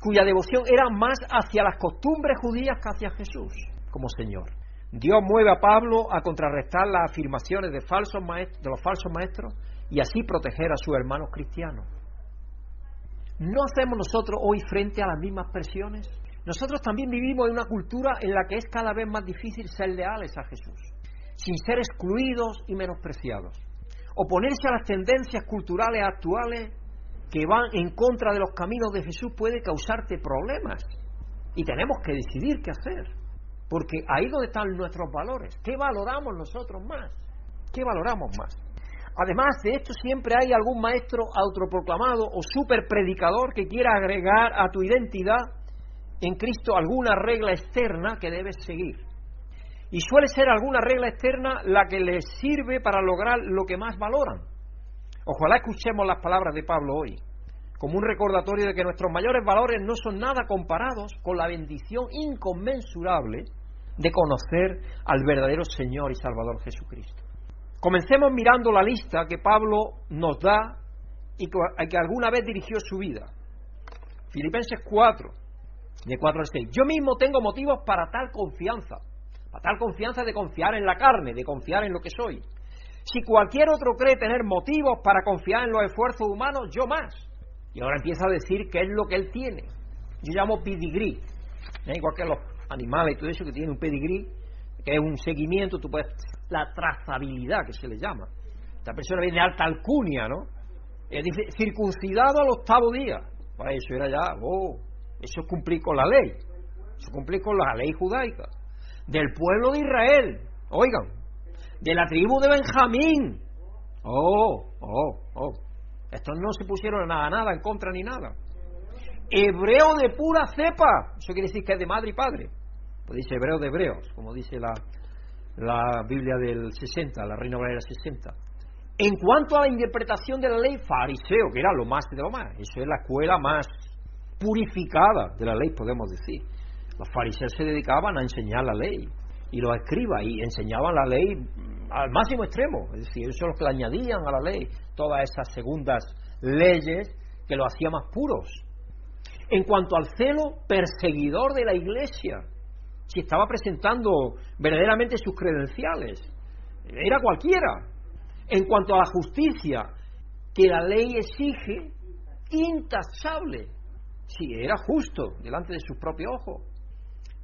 cuya devoción era más hacia las costumbres judías que hacia Jesús como Señor. Dios mueve a Pablo a contrarrestar las afirmaciones de, falsos los falsos maestros y así proteger a sus hermanos cristianos. ¿No hacemos nosotros hoy frente a las mismas presiones? Nosotros también vivimos en una cultura en la que es cada vez más difícil ser leales a Jesús sin ser excluidos y menospreciados. Oponerse a las tendencias culturales actuales que van en contra de los caminos de Jesús puede causarte problemas. Y tenemos que decidir qué hacer. Porque ahí donde están nuestros valores. ¿Qué valoramos nosotros más? ¿Qué valoramos más? Además de esto, siempre hay algún maestro autoproclamado o super predicador que quiera agregar a tu identidad en Cristo alguna regla externa que debes seguir. Y suele ser alguna regla externa la que les sirve para lograr lo que más valoran. Ojalá escuchemos las palabras de Pablo hoy, como un recordatorio de que nuestros mayores valores no son nada comparados con la bendición inconmensurable de conocer al verdadero Señor y Salvador Jesucristo. Comencemos mirando la lista que Pablo nos da y que alguna vez dirigió su vida. Filipenses 4, de 4 al 6. Yo mismo tengo motivos para tal confianza La tal confianza de confiar en la carne, de confiar en lo que soy. Si cualquier otro cree tener motivos para confiar en los esfuerzos humanos, yo más. Y ahora empieza a decir qué es lo que él tiene. Yo llamo pedigrí. ¿eh? Igual que los animales y todo eso que tiene un pedigrí, que es un seguimiento, tú puedes, la trazabilidad que se le llama. Esta persona viene de alta alcunia, ¿no? dice, circuncidado al octavo día. Para pues eso era ya, oh, eso es cumplir con la ley. Eso es cumplir con la ley judaica. Del pueblo de Israel, oigan, de la tribu de Benjamín. Oh, oh, oh. Estos no se pusieron nada, nada en contra ni nada. Hebreo de pura cepa. Eso quiere decir que es de madre y padre. Pues dice hebreo de hebreos, como dice la, la Biblia del 60, la Reina Valera 60. En cuanto a la interpretación de la ley, fariseo, que era lo más de lo más, eso es la escuela más purificada de la ley, podemos decir. Los fariseos se dedicaban a enseñar la ley y los escribas y enseñaban la ley al máximo extremo, es decir, ellos son los que le añadían a la ley todas esas segundas leyes que lo hacían más puros. En cuanto al celo perseguidor de la iglesia, si estaba presentando verdaderamente sus credenciales, era cualquiera, en cuanto a la justicia que la ley exige, intachable, si era justo delante de sus propios ojos.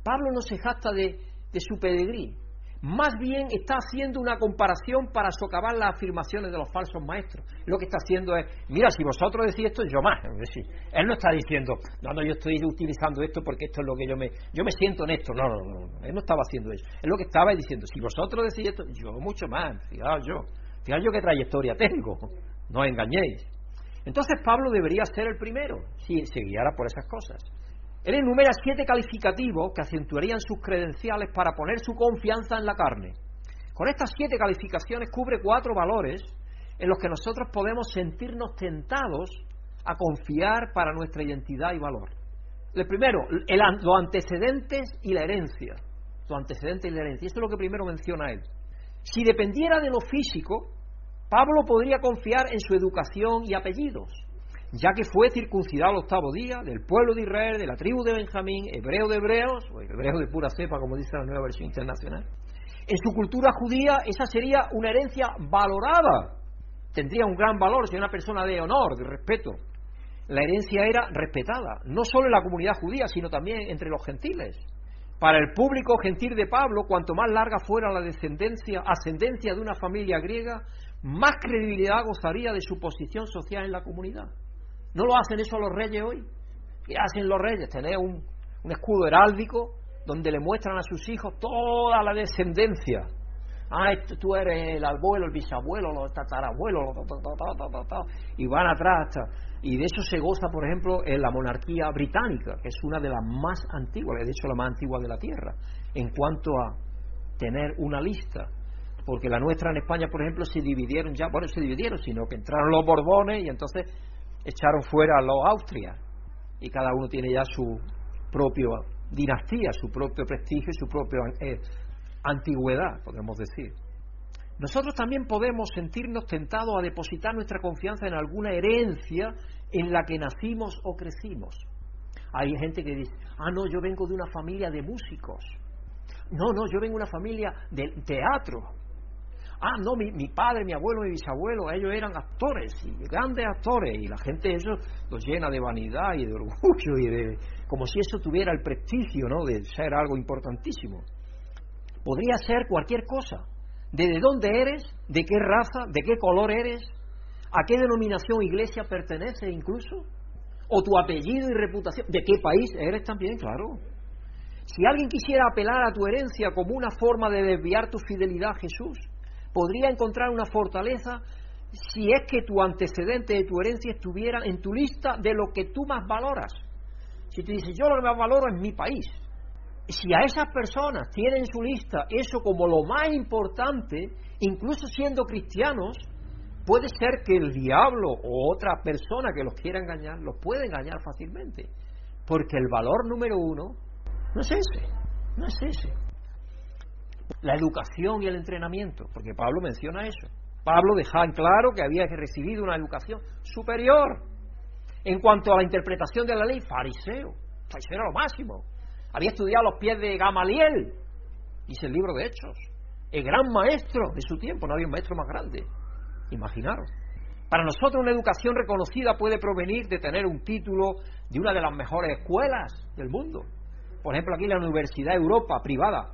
Pablo no se jacta de, de su pedigrí, más bien está haciendo una comparación para socavar las afirmaciones de los falsos maestros. Lo que está haciendo es, mira, si vosotros decís esto, yo más. él no está diciendo, no, no, yo estoy utilizando esto porque esto es lo que yo me, yo me siento en esto. No, no, no, él no estaba haciendo eso. Él lo que estaba diciendo, si vosotros decís esto, yo mucho más, fijaos yo. Fijaos yo qué trayectoria tengo, no engañéis. Entonces Pablo debería ser el primero, si se guiara por esas cosas. Él enumera siete calificativos que acentuarían sus credenciales para poner su confianza en la carne. Con estas siete calificaciones cubre cuatro valores en los que nosotros podemos sentirnos tentados a confiar para nuestra identidad y valor. El primero, los antecedentes y la herencia. Los antecedentes y la herencia. Esto es lo que primero menciona él. Si dependiera de lo físico, Pablo podría confiar en su educación y apellidos, ya que fue circuncidado el octavo día del pueblo de Israel, de la tribu de Benjamín, hebreo de hebreos, o hebreo de pura cepa, como dice la nueva versión internacional. En su cultura judía, esa sería una herencia valorada, tendría un gran valor, sería una persona de honor, de respeto. La herencia era respetada, no solo en la comunidad judía, sino también entre los gentiles. Para el público gentil de Pablo, cuanto más larga fuera la descendencia, ascendencia de una familia griega, más credibilidad gozaría de su posición social en la comunidad. ¿No lo hacen eso los reyes hoy? ¿Qué hacen los reyes? Tener un, escudo heráldico donde le muestran a sus hijos toda la descendencia. Ah, tú eres el abuelo, el bisabuelo, los tatarabuelos, y van atrás hasta y de eso se goza, por ejemplo, en la monarquía británica, que es una de las más antiguas, de hecho la más antigua de la Tierra, en cuanto a tener una lista. Porque la nuestra en España, por ejemplo, se dividieron ya, bueno, se dividieron, sino que entraron los Borbones y entonces echaron fuera a los Austrias. Y cada uno tiene ya su propia dinastía, su propio prestigio su propia eh, antigüedad, podemos decir. Nosotros también podemos sentirnos tentados a depositar nuestra confianza en alguna herencia en la que nacimos o crecimos. Hay gente que dice, ah, no, yo vengo de una familia de músicos. No, no, yo vengo de una familia de teatro. Ah, no, mi, padre, mi abuelo, mi bisabuelo, ellos eran actores, y grandes actores, y la gente eso los llena de vanidad y de orgullo, y de como si eso tuviera el prestigio, ¿no?, de ser algo importantísimo. Podría ser cualquier cosa. De dónde eres, de qué raza, de qué color eres, a qué denominación iglesia pertenece incluso, o tu apellido y reputación, de qué país eres también, claro. Si alguien quisiera apelar a tu herencia como una forma de desviar tu fidelidad a Jesús, podría encontrar una fortaleza si es que tu antecedente de tu herencia estuviera en tu lista de lo que tú más valoras. Si tú dices, yo lo que más valoro es mi país, si a esas personas tienen en su lista eso como lo más importante, incluso siendo cristianos, puede ser que el diablo o otra persona que los quiera engañar, los puede engañar fácilmente. Porque el valor número uno no es ese, no es ese. La educación y el entrenamiento, porque Pablo menciona eso. Pablo deja en claro que había recibido una educación superior. En cuanto a la interpretación de la ley, fariseo. Fariseo era lo máximo había estudiado los pies de Gamaliel dice el libro de Hechos. El gran maestro de su tiempo, no había un maestro más grande. Imaginaros. Para nosotros una educación reconocida puede provenir de tener un título de una de las mejores escuelas del mundo. Por ejemplo, aquí la Universidad de Europa privada,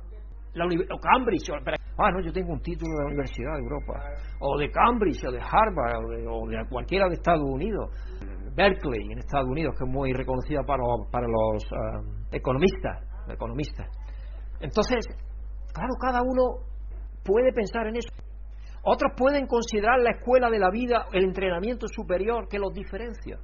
la o Cambridge, ah, no, yo tengo un título de la Universidad de Europa, o de Cambridge, o de Harvard, o de, cualquiera de Estados Unidos, Berkeley en Estados Unidos, que es muy reconocida para, para los ah, economistas, economistas. Entonces, claro, cada uno puede pensar en eso. Otros pueden considerar la escuela de la vida el entrenamiento superior que los diferencia.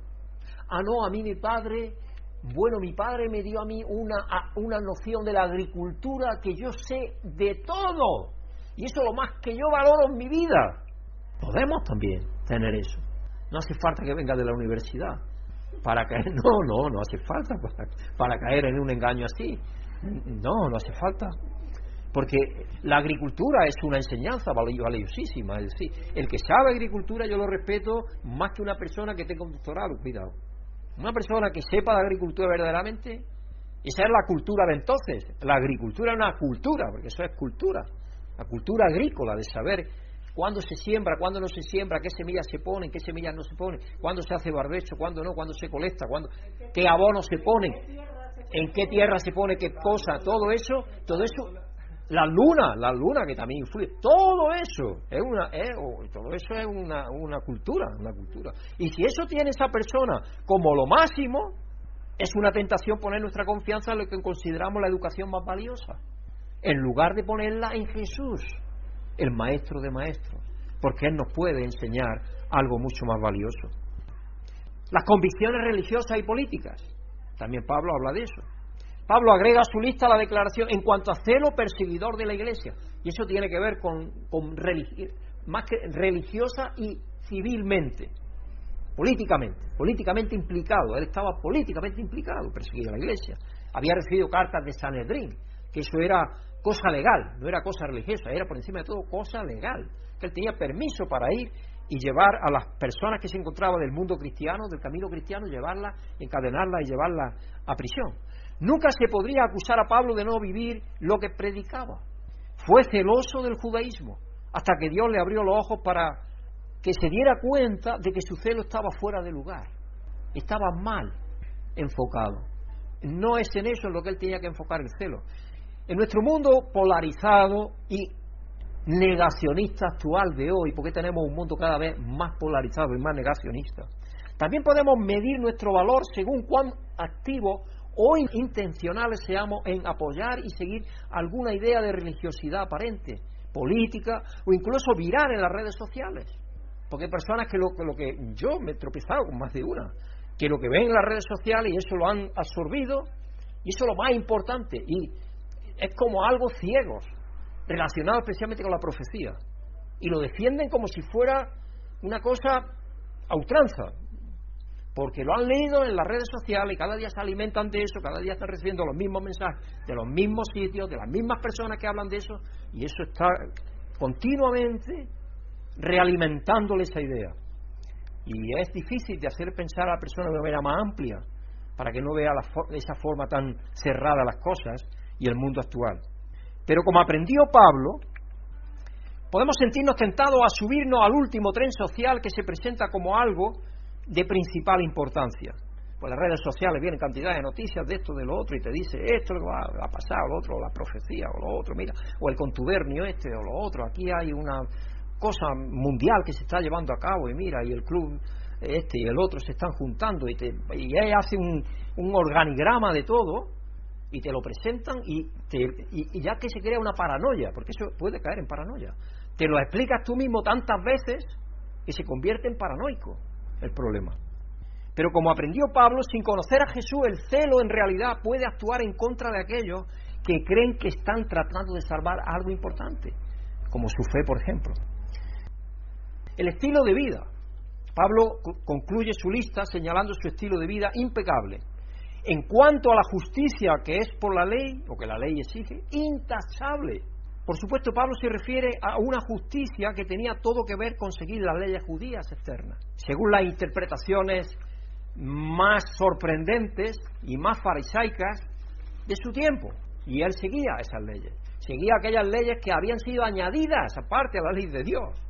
Ah, no, a mí mi padre, bueno, mi padre me dio a mí una, una noción de la agricultura que yo sé de todo. Y eso es lo más que yo valoro en mi vida. Podemos también tener eso. No hace falta que venga de la universidad para caer. No, no, no hace falta para, para caer en un engaño así. No, no hace falta porque la agricultura es una enseñanza valiosísima. Es decir, el que sabe agricultura yo lo respeto más que una persona que tenga un doctorado, cuidado. Una persona que sepa de agricultura verdaderamente, esa es la cultura de entonces. La agricultura es una cultura, porque eso es cultura. La cultura agrícola, de saber cuándo se siembra, cuándo no se siembra, qué semillas se ponen, qué semillas no se ponen, cuándo se hace barbecho, cuándo no, cuándo se colecta, cuándo, qué abono se ponen, en qué tierra se pone qué cosa, todo eso, todo eso la luna, la luna que también influye, todo eso es una, todo eso es una, una cultura, una cultura. Y si eso tiene esa persona como lo máximo, es una tentación poner nuestra confianza en lo que consideramos la educación más valiosa, en lugar de ponerla en Jesús, el maestro de maestros, porque Él nos puede enseñar algo mucho más valioso. Las convicciones religiosas y políticas, también Pablo habla de eso. Pablo agrega a su lista la declaración en cuanto a celo perseguidor de la iglesia. Y eso tiene que ver con, más que religiosa y civilmente, políticamente, políticamente implicado. Él estaba políticamente implicado, perseguido a la iglesia. Había recibido cartas de Sanedrín, que eso era cosa legal, no era cosa religiosa, era por encima de todo cosa legal. Que él tenía permiso para ir y llevar a las personas que se encontraban del mundo cristiano, del camino cristiano, llevarlas, encadenarlas y llevarlas a prisión. Nunca se podría acusar a Pablo de no vivir lo que predicaba. Fue celoso del judaísmo, hasta que Dios le abrió los ojos para que se diera cuenta de que su celo estaba fuera de lugar, estaba mal enfocado. No es en eso en lo que él tenía que enfocar el celo. En nuestro mundo polarizado y negacionista actual de hoy, porque tenemos un mundo cada vez más polarizado y más negacionista, también podemos medir nuestro valor según cuán activo o intencionales seamos en apoyar y seguir alguna idea de religiosidad aparente, política o incluso viral en las redes sociales. Porque hay personas que lo, lo que yo me he tropezado con más de una, que lo que ven en las redes sociales y eso lo han absorbido y eso es lo más importante y es como algo ciegos relacionado especialmente con la profecía y lo defienden como si fuera una cosa a ultranza porque lo han leído en las redes sociales y cada día se alimentan de eso, cada día están recibiendo los mismos mensajes de los mismos sitios, de las mismas personas que hablan de eso, y eso está continuamente realimentándole esa idea. Y es difícil de hacer pensar a la persona de una manera más amplia, para que no vea de esa forma tan cerrada las cosas y el mundo actual. Pero como aprendió Pablo, podemos sentirnos tentados a subirnos al último tren social que se presenta como algo de principal importancia. Pues las redes sociales vienen cantidad de noticias de esto, de lo otro, y te dice esto va a pasar, lo otro, la profecía, o lo otro, mira, o el contubernio este, o lo otro, aquí hay una cosa mundial que se está llevando a cabo, y mira, y el club este y el otro se están juntando, y, te, y hace un, organigrama de todo, y te lo presentan, y, te, y ya que se crea una paranoia, porque eso puede caer en paranoia, te lo explicas tú mismo tantas veces que se convierte en paranoico el problema. Pero como aprendió Pablo, sin conocer a Jesús, el celo en realidad puede actuar en contra de aquellos que creen que están tratando de salvar algo importante, como su fe, por ejemplo. El estilo de vida. Pablo concluye su lista señalando su estilo de vida impecable. En cuanto a la justicia que es por la ley, o que la ley exige, intachable. Por supuesto, Pablo se refiere a una justicia que tenía todo que ver con seguir las leyes judías externas. Según las interpretaciones más sorprendentes y más farisaicas de su tiempo. Y él seguía esas leyes. Seguía aquellas leyes que habían sido añadidas aparte a la ley de Dios.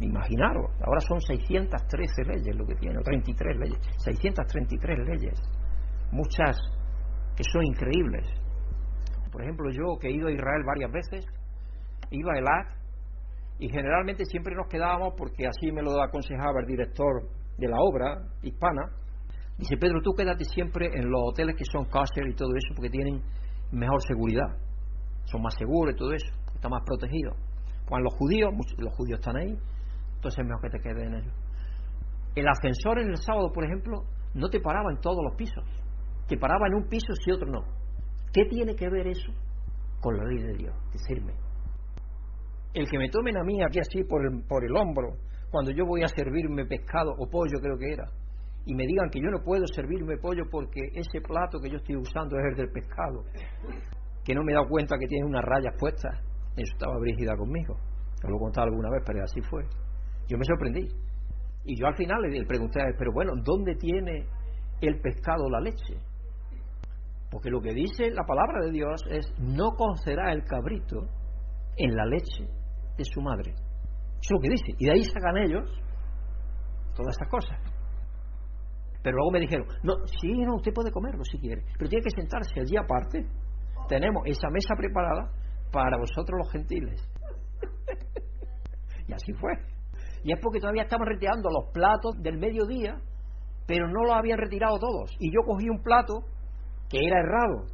Imaginaros, ahora son 613 leyes lo que tiene, o 33 leyes, 633 leyes, muchas que son increíbles. Por ejemplo, yo que he ido a Israel varias veces, iba a Elad y generalmente siempre nos quedábamos, porque así me lo aconsejaba el director de la obra hispana, dice, Pedro, tú quédate siempre en los hoteles que son kosher y todo eso, porque tienen mejor seguridad, son más seguros y todo eso, está más protegido. Cuando los judíos, los judíos están ahí, entonces es mejor que te quedes en ellos. El ascensor en el sábado, por ejemplo, no te paraba en todos los pisos, te paraba en un piso si otro no. ¿Qué tiene que ver eso con la ley de Dios? Decirme, el que me tomen a mí aquí así por el, por el hombro, cuando yo voy a servirme pescado o pollo creo que era, y me digan que yo no puedo servirme pollo porque ese plato que yo estoy usando es el del pescado, que no me he dado cuenta que tiene unas rayas puestas, eso estaba brígida conmigo, lo he contado alguna vez, pero así fue. Yo me sorprendí. Y yo al final le pregunté a él, pero bueno, ¿dónde tiene el pescado la leche? Porque lo que dice la palabra de Dios es, no cocerá el cabrito en la leche de su madre. Eso es lo que dice. Y de ahí sacan ellos todas esas cosas. Pero luego me dijeron, no, sí, no, usted puede comerlo si quiere, pero tiene que sentarse allí aparte. Tenemos esa mesa preparada para vosotros los gentiles. y así fue. Y es porque todavía estaban retirando los platos del mediodía, pero no los habían retirado todos. Y yo cogí un plato que era errado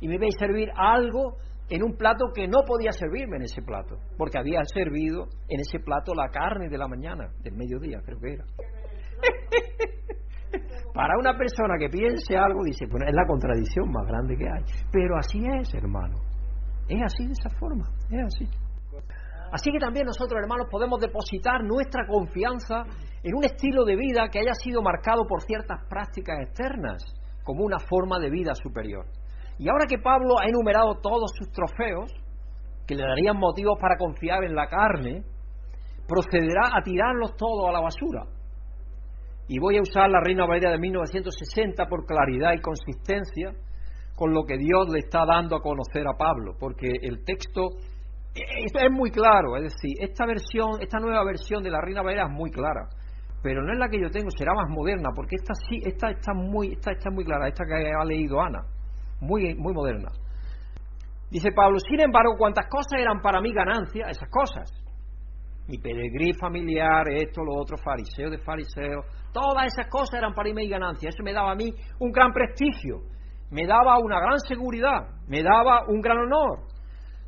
y me iba a servir algo en un plato que no podía servirme en ese plato, porque había servido en ese plato la carne de la mañana, del mediodía, creo que era. Para una persona que piense algo, dice, bueno, es la contradicción más grande que hay. Pero así es, hermano. Es así de esa forma, es así. Así que también nosotros, hermanos, podemos depositar nuestra confianza en un estilo de vida que haya sido marcado por ciertas prácticas externas, como una forma de vida superior. Y ahora que Pablo ha enumerado todos sus trofeos, que le darían motivos para confiar en la carne, procederá a tirarlos todos a la basura. Y voy a usar la Reina Valeria de 1960 por claridad y consistencia con lo que Dios le está dando a conocer a Pablo, porque el texto es muy claro, es decir, esta versión, esta nueva versión de la Reina Valera es muy clara, pero no es la que yo tengo, será más moderna, porque esta sí, esta está muy, esta está muy clara, esta que ha leído Ana muy, muy moderna. Dice Pablo, sin embargo, cuantas cosas eran para mí ganancia, esas cosas, mi peregrí familiar, esto, lo otro, fariseo de fariseo, todas esas cosas eran para mí ganancia, eso me daba a mí un gran prestigio, me daba una gran seguridad, me daba un gran honor.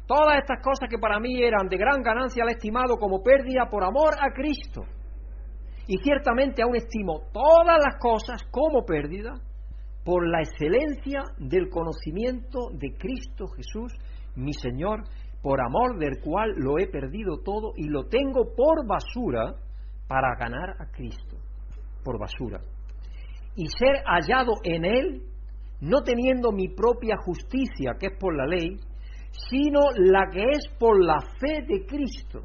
Todas estas cosas que para mí eran de gran ganancia, la he estimado como pérdida por amor a Cristo. Y ciertamente aún estimo todas las cosas como pérdida por la excelencia del conocimiento de Cristo Jesús, mi Señor, por amor del cual lo he perdido todo y lo tengo por basura para ganar a Cristo, por basura. Y ser hallado en Él, no teniendo mi propia justicia, que es por la ley, sino la que es por la fe de Cristo.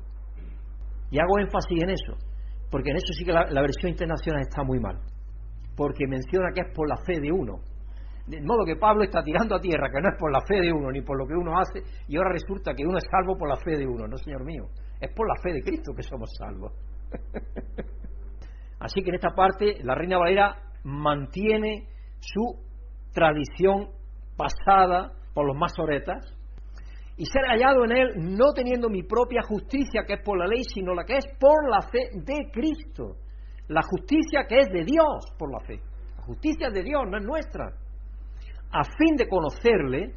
Y hago énfasis en eso, porque en eso sí que la, versión internacional está muy mal porque menciona que es por la fe de uno. De modo que Pablo está tirando a tierra que no es por la fe de uno ni por lo que uno hace, y ahora resulta que uno es salvo por la fe de uno. No, Señor mío, es por la fe de Cristo que somos salvos. Así que en esta parte la Reina Valera mantiene su tradición pasada por los masoretas y ser hallado en él no teniendo mi propia justicia que es por la ley, sino la que es por la fe de Cristo la justicia que es de Dios por la fe. La justicia es de Dios, no es nuestra. A fin de conocerle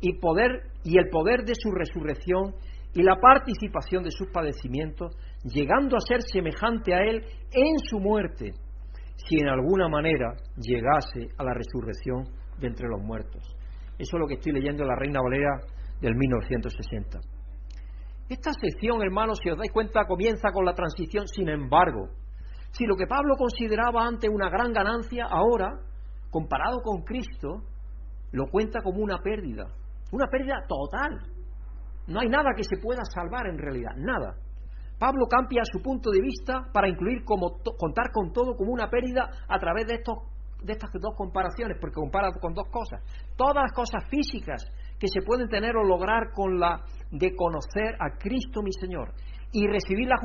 y poder y el poder de su resurrección y la participación de sus padecimientos, llegando a ser semejante a él en su muerte, si en alguna manera llegase a la resurrección de entre los muertos. Eso es lo que estoy leyendo en la Reina Valera del 1960. Esta sección, hermanos, si os dais cuenta, comienza con la transición, sin embargo, si lo que Pablo consideraba antes una gran ganancia, ahora, comparado con Cristo, lo cuenta como una pérdida. Una pérdida total. No hay nada que se pueda salvar en realidad, nada. Pablo cambia su punto de vista para incluir como contar con todo como una pérdida a través de estos de estas dos comparaciones, porque compara con dos cosas. Todas las cosas físicas que se pueden tener o lograr con la de conocer a Cristo mi Señor y recibir la,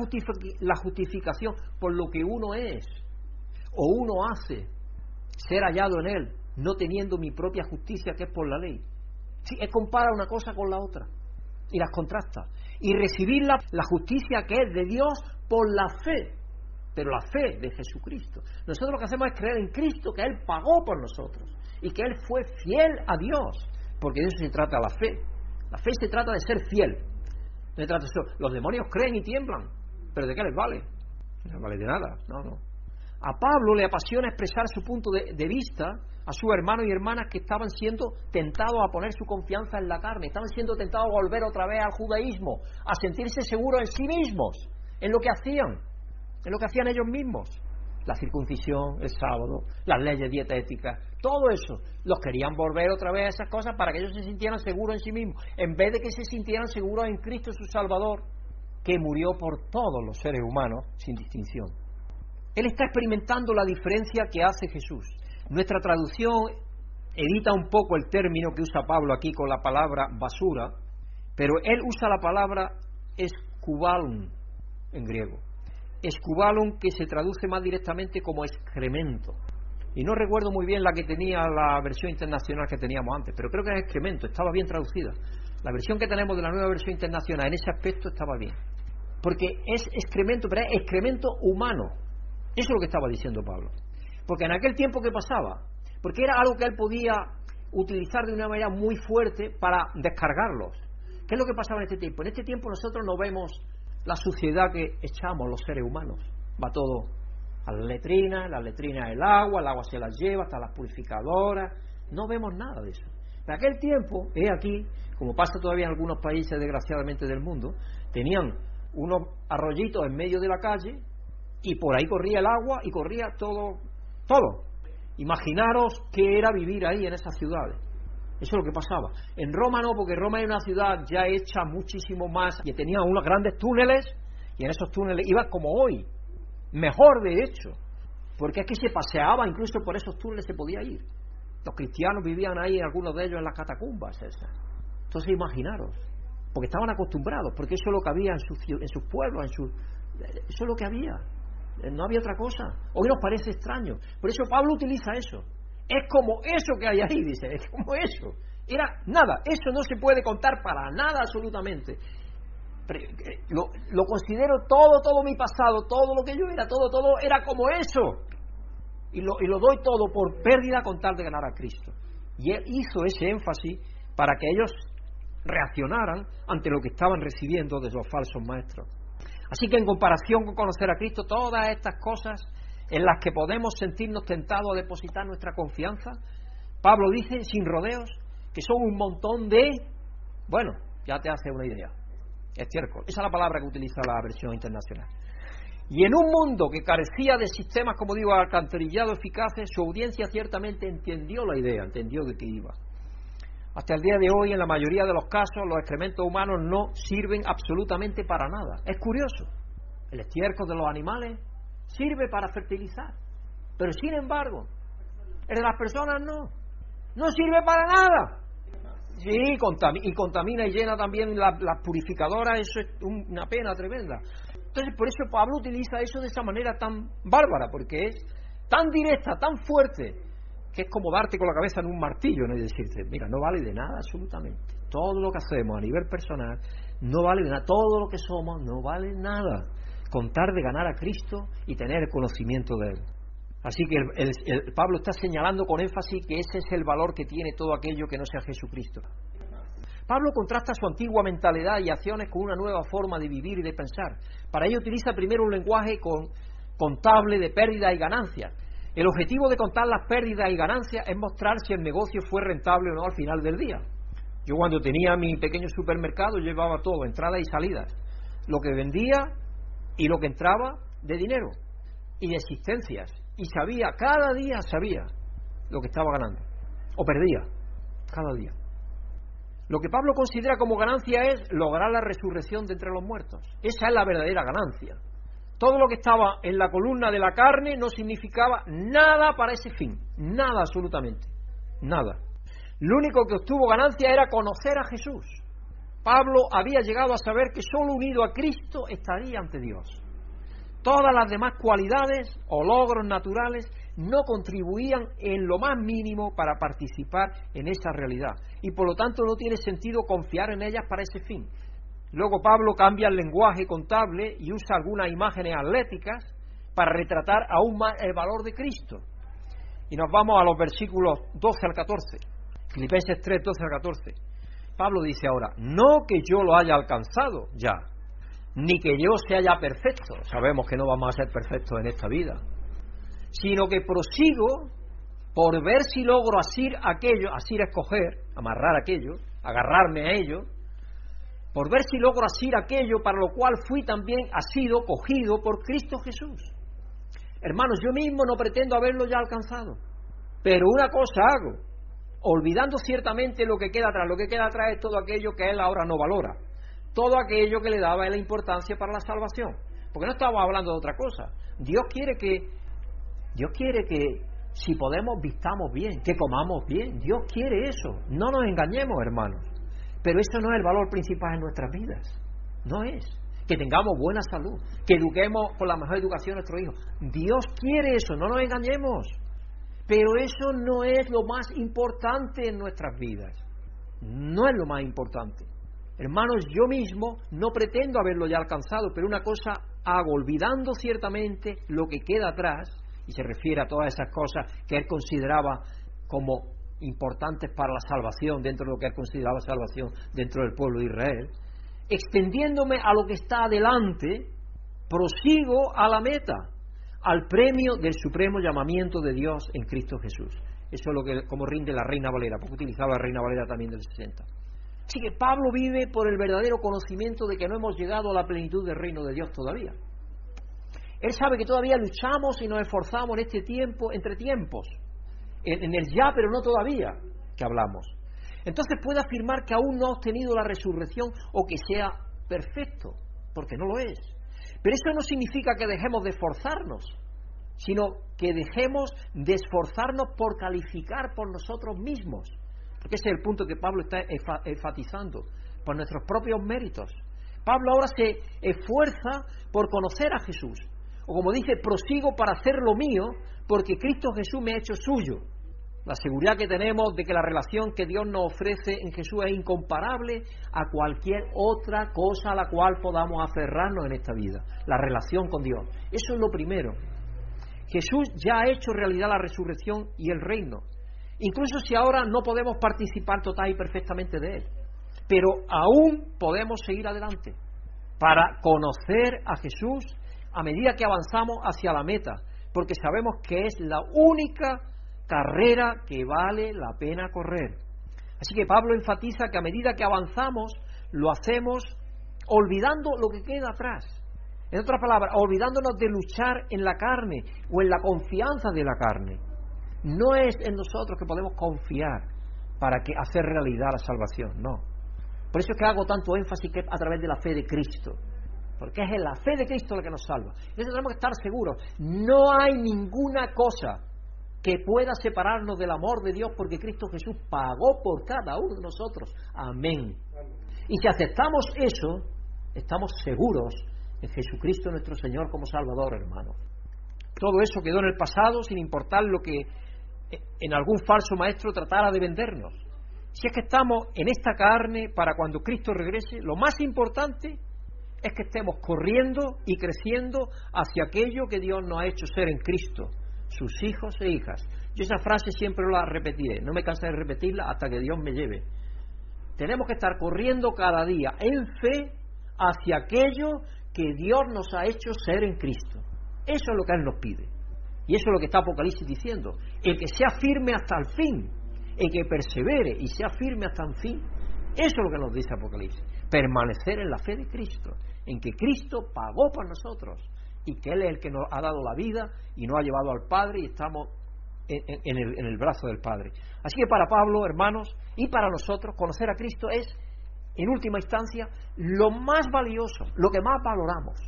la justificación por lo que uno es o uno hace, ser hallado en Él, no teniendo mi propia justicia que es por la ley. Sí, él compara una cosa con la otra y las contrasta. Y recibir la, la justicia que es de Dios por la fe, pero la fe de Jesucristo. Nosotros lo que hacemos es creer en Cristo, que Él pagó por nosotros y que Él fue fiel a Dios, porque de eso se trata la fe. La fe se trata de ser fiel. Se trata de ser, los demonios creen y tiemblan, pero ¿de qué les vale? No les vale de nada, no, no. A Pablo le apasiona expresar su punto de, vista a sus hermanos y hermanas que estaban siendo tentados a poner su confianza en la carne, estaban siendo tentados a volver otra vez al judaísmo, a sentirse seguros en sí mismos, en lo que hacían, en lo que hacían ellos mismos. La circuncisión, el sábado, las leyes dietéticas, todo eso. Los querían volver otra vez a esas cosas para que ellos se sintieran seguros en sí mismos, en vez de que se sintieran seguros en Cristo su Salvador, que murió por todos los seres humanos sin distinción. Él está experimentando la diferencia que hace Jesús. Nuestra traducción edita un poco el término que usa Pablo aquí con la palabra basura, pero él usa la palabra escubalum en griego. Escubalum que se traduce más directamente como excremento. Y no recuerdo muy bien la que tenía la versión internacional que teníamos antes, pero creo que es excremento, estaba bien traducida. La versión que tenemos de la nueva versión internacional en ese aspecto estaba bien. Porque es excremento, pero es excremento humano. Eso es lo que estaba diciendo Pablo. Porque en aquel tiempo que pasaba, porque era algo que él podía utilizar de una manera muy fuerte para descargarlos. ¿Qué es lo que pasaba en este tiempo? En este tiempo nosotros no vemos la suciedad que echamos los seres humanos. Va todo a las letrinas, las letrinas el agua, el agua se las lleva hasta las purificadoras. No vemos nada de eso. En aquel tiempo, he aquí, como pasa todavía en algunos países desgraciadamente del mundo, tenían unos arroyitos en medio de la calle y por ahí corría el agua y corría todo, todo. Imaginaros qué era vivir ahí en esas ciudades. Eso es lo que pasaba. En Roma no, porque Roma era una ciudad ya hecha muchísimo más y tenía unos grandes túneles y en esos túneles iba como hoy, mejor de hecho, porque es que se paseaba incluso por esos túneles se podía ir. Los cristianos vivían ahí, algunos de ellos en las catacumbas. Entonces imaginaros, porque estaban acostumbrados, porque eso es lo que había en, en sus pueblos, en eso es lo que había. Eh, no había otra cosa. Hoy nos parece extraño. Por eso Pablo utiliza eso. Es como eso que hay ahí, dice. Es como eso. Era nada. Eso no se puede contar para nada absolutamente. Eh, lo, considero todo, todo mi pasado, todo lo que yo era, todo, todo era como eso. Y lo, y lo doy todo por pérdida con tal de ganar a Cristo. Y él hizo ese énfasis para que ellos reaccionaran ante lo que estaban recibiendo de los falsos maestros. Así que en comparación con conocer a Cristo, todas estas cosas en las que podemos sentirnos tentados a depositar nuestra confianza, Pablo dice sin rodeos que son un montón de, bueno, ya te hace una idea, estiércol. Esa es la palabra que utiliza la versión internacional. Y en un mundo que carecía de sistemas, como digo, alcantarillados eficaces, su audiencia ciertamente entendió la idea, entendió de qué iba. Hasta el día de hoy, en la mayoría de los casos, los excrementos humanos no sirven absolutamente para nada. Es curioso. El estiércol de los animales sirve para fertilizar. Pero sin embargo, el de las personas no. No sirve para nada. Sí, y contamina y llena también las purificadoras, eso es una pena tremenda. Entonces, por eso Pablo utiliza eso de esa manera tan bárbara, porque es tan directa, tan fuerte, que es como darte con la cabeza en un martillo, ¿no? Y decirte, mira, no vale de nada absolutamente. Todo lo que hacemos a nivel personal no vale de nada. Todo lo que somos no vale nada. Contar de ganar a Cristo y tener conocimiento de Él. Así que el, Pablo está señalando con énfasis que ese es el valor que tiene todo aquello que no sea Jesucristo. Pablo contrasta su antigua mentalidad y acciones con una nueva forma de vivir y de pensar. Para ello utiliza primero un lenguaje con, contable de pérdida y ganancias el objetivo de contar las pérdidas y ganancias es mostrar si el negocio fue rentable o no al final del día. Yo cuando tenía mi pequeño supermercado llevaba todo, entradas y salidas, lo que vendía y lo que entraba de dinero y de existencias. Y sabía, cada día sabía lo que estaba ganando. O perdía, cada día. Lo que Pablo considera como ganancia es lograr la resurrección de entre los muertos. Esa es la verdadera ganancia. Todo lo que estaba en la columna de la carne no significaba nada para ese fin, nada absolutamente, nada. Lo único que obtuvo ganancia era conocer a Jesús. Pablo había llegado a saber que solo unido a Cristo estaría ante Dios. Todas las demás cualidades o logros naturales no contribuían en lo más mínimo para participar en esa realidad y por lo tanto no tiene sentido confiar en ellas para ese fin. Luego Pablo cambia el lenguaje contable y usa algunas imágenes atléticas para retratar aún más el valor de Cristo. Y nos vamos a los versículos 12 al 14. Filipenses 3, 12 al 14. Pablo dice ahora, no que yo lo haya alcanzado ya, ni que yo sea ya perfecto, sabemos que no vamos a ser perfectos en esta vida, sino que prosigo por ver si logro asir aquello, asir escoger, amarrar aquello, agarrarme a ello, por ver si logro asir aquello para lo cual fui también asido, cogido por Cristo Jesús. Hermanos, yo mismo no pretendo haberlo ya alcanzado, pero una cosa hago, olvidando ciertamente lo que queda atrás. Lo que queda atrás es todo aquello que él ahora no valora, todo aquello que le daba la importancia para la salvación. Porque no estamos hablando de otra cosa. Dios quiere que, Dios quiere que si podemos vistamos bien, que comamos bien. Dios quiere eso. No nos engañemos, hermanos. Pero eso no es el valor principal en nuestras vidas. No es. Que tengamos buena salud, que eduquemos con la mejor educación a nuestros hijos. Dios quiere eso, no nos engañemos. Pero eso no es lo más importante en nuestras vidas. No es lo más importante. Hermanos, yo mismo no pretendo haberlo ya alcanzado, pero una cosa hago, olvidando ciertamente lo que queda atrás, y se refiere a todas esas cosas que él consideraba como importantes para la salvación, dentro de lo que él consideraba salvación dentro del pueblo de Israel, extendiéndome a lo que está adelante, prosigo a la meta, al premio del supremo llamamiento de Dios en Cristo Jesús. Eso es lo que como rinde la Reina Valera, porque utilizaba la Reina Valera también del 60. Así que Pablo vive por el verdadero conocimiento de que no hemos llegado a la plenitud del reino de Dios todavía. Él sabe que todavía luchamos y nos esforzamos en este tiempo, entre tiempos, en, en el ya, pero no todavía, que hablamos. Entonces puede afirmar que aún no ha obtenido la resurrección o que sea perfecto, porque no lo es. Pero eso no significa que dejemos de esforzarnos, sino que dejemos de esforzarnos por calificar por nosotros mismos. Porque ese es el punto que Pablo está enfatizando, por nuestros propios méritos. Pablo ahora se esfuerza por conocer a Jesús. O como dice, prosigo para hacer lo mío, porque Cristo Jesús me ha hecho suyo. La seguridad que tenemos de que la relación que Dios nos ofrece en Jesús es incomparable a cualquier otra cosa a la cual podamos aferrarnos en esta vida. La relación con Dios. Eso es lo primero. Jesús ya ha hecho realidad la resurrección y el reino. Incluso si ahora no podemos participar total y perfectamente de él. Pero aún podemos seguir adelante para conocer a Jesús a medida que avanzamos hacia la meta. Porque sabemos que es la única carrera que vale la pena correr. Así que Pablo enfatiza que a medida que avanzamos, lo hacemos olvidando lo que queda atrás. En otras palabras, olvidándonos de luchar en la carne o en la confianza de la carne. No es en nosotros que podemos confiar para que hacer realidad la salvación, no. Por eso es que hago tanto énfasis que a través de la fe de Cristo. Porque es la fe de Cristo la que nos salva. Entonces tenemos que estar seguros. No hay ninguna cosa que pueda separarnos del amor de Dios porque Cristo Jesús pagó por cada uno de nosotros. Amén. Y si aceptamos eso, estamos seguros en Jesucristo nuestro Señor como Salvador, hermano. Todo eso quedó en el pasado sin importar lo que en algún falso maestro tratara de vendernos. Si es que estamos en esta carne para cuando Cristo regrese, lo más importante es que estemos corriendo y creciendo hacia aquello que Dios nos ha hecho ser en Cristo sus hijos e hijas. Yo esa frase siempre la repetiré, no me cansaré de repetirla hasta que Dios me lleve. Tenemos que estar corriendo cada día en fe hacia aquello que Dios nos ha hecho ser en Cristo. Eso es lo que Él nos pide. Y eso es lo que está Apocalipsis diciendo. El que sea firme hasta el fin, el que persevere y sea firme hasta el fin, eso es lo que nos dice Apocalipsis. Permanecer en la fe de Cristo, en que Cristo pagó por nosotros y que Él es el que nos ha dado la vida y nos ha llevado al Padre y estamos en, en el brazo del Padre. Así que para Pablo, hermanos, y para nosotros, conocer a Cristo es, en última instancia, lo más valioso, lo que más valoramos.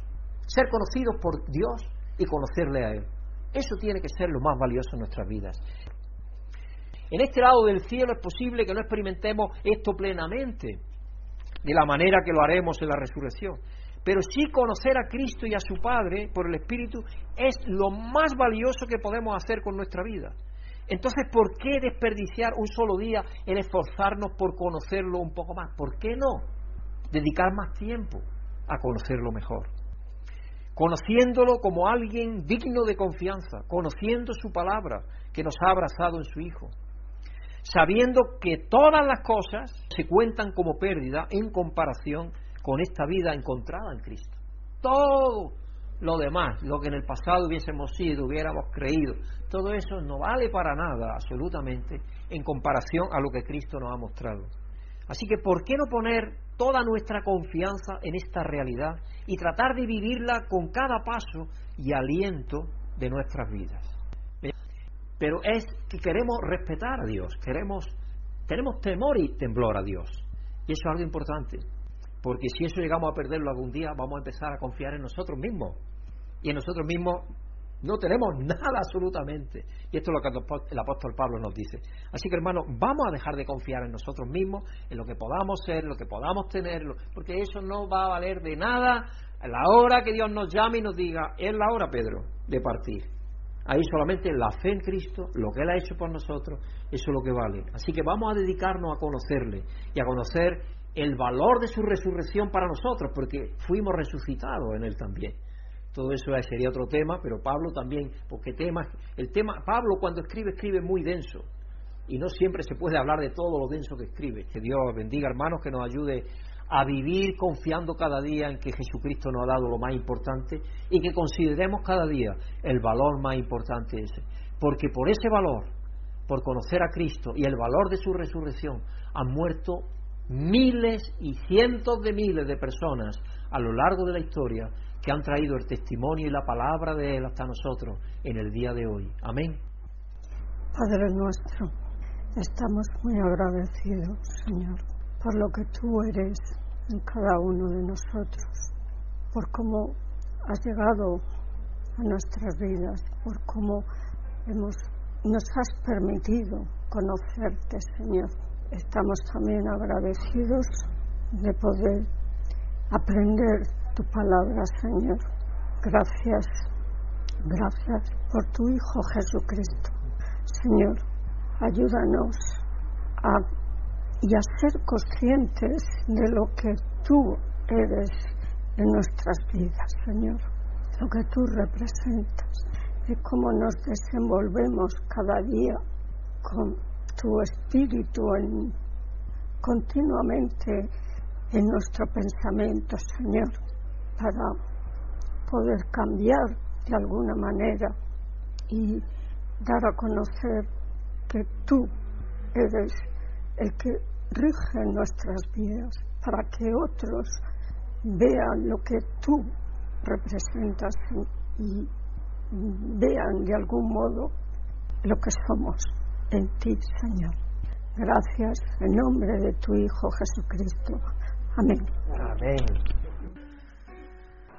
Ser conocidos por Dios y conocerle a Él. Eso tiene que ser lo más valioso en nuestras vidas. En este lado del cielo es posible que no experimentemos esto plenamente, de la manera que lo haremos en la resurrección. Pero sí conocer a Cristo y a su Padre por el Espíritu es lo más valioso que podemos hacer con nuestra vida. Entonces, ¿por qué desperdiciar un solo día en esforzarnos por conocerlo un poco más? ¿Por qué no? Dedicar más tiempo a conocerlo mejor. Conociéndolo como alguien digno de confianza, conociendo su palabra que nos ha abrazado en su Hijo, sabiendo que todas las cosas se cuentan como pérdida en comparación con esta vida encontrada en Cristo. Todo lo demás, lo que en el pasado hubiésemos sido, hubiéramos creído, todo eso no vale para nada absolutamente en comparación a lo que Cristo nos ha mostrado. Así que, ¿por qué no poner toda nuestra confianza en esta realidad y tratar de vivirla con cada paso y aliento de nuestras vidas? Pero es que queremos respetar a Dios, queremos, tenemos temor y temblor a Dios. Y eso es algo importante, porque si eso llegamos a perderlo algún día, vamos a empezar a confiar en nosotros mismos. Y en nosotros mismos no tenemos nada absolutamente. Y esto es lo que el apóstol Pablo nos dice. Así que hermanos, vamos a dejar de confiar en nosotros mismos, en lo que podamos ser, en lo que podamos tener, porque eso no va a valer de nada a la hora que Dios nos llame y nos diga, es la hora, Pedro, de partir. Ahí solamente la fe en Cristo, lo que Él ha hecho por nosotros, eso es lo que vale. Así que vamos a dedicarnos a conocerle y a conocer el valor de su resurrección para nosotros, porque fuimos resucitados en Él también todo eso sería otro tema, pero Pablo también, porque temas, el tema, Pablo cuando escribe, escribe muy denso, y no siempre se puede hablar de todo lo denso que escribe. Que Dios bendiga, hermanos, que nos ayude a vivir confiando cada día en que Jesucristo nos ha dado lo más importante y que consideremos cada día el valor más importante ese. Porque por ese valor, por conocer a Cristo y el valor de su resurrección, han muerto miles y cientos de miles de personas a lo largo de la historia que han traído el testimonio y la palabra de Él hasta nosotros en el día de hoy. Amén. Padre nuestro, estamos muy agradecidos, Señor, por lo que tú eres en cada uno de nosotros, por cómo has llegado a nuestras vidas, por cómo hemos, nos has permitido conocerte, Señor. Estamos también agradecidos de poder aprender tu palabra, Señor. Gracias, gracias por tu Hijo Jesucristo. Señor, ayúdanos a, y a ser conscientes de lo que tú eres en nuestras vidas, Señor, lo que tú representas, y cómo nos desenvolvemos cada día con tu espíritu en, continuamente en nuestro pensamiento, Señor para poder cambiar de alguna manera y dar a conocer que tú eres el que rige nuestras vidas para que otros vean lo que tú representas y vean de algún modo lo que somos en ti, Señor. Gracias en nombre de tu Hijo Jesucristo. Amén.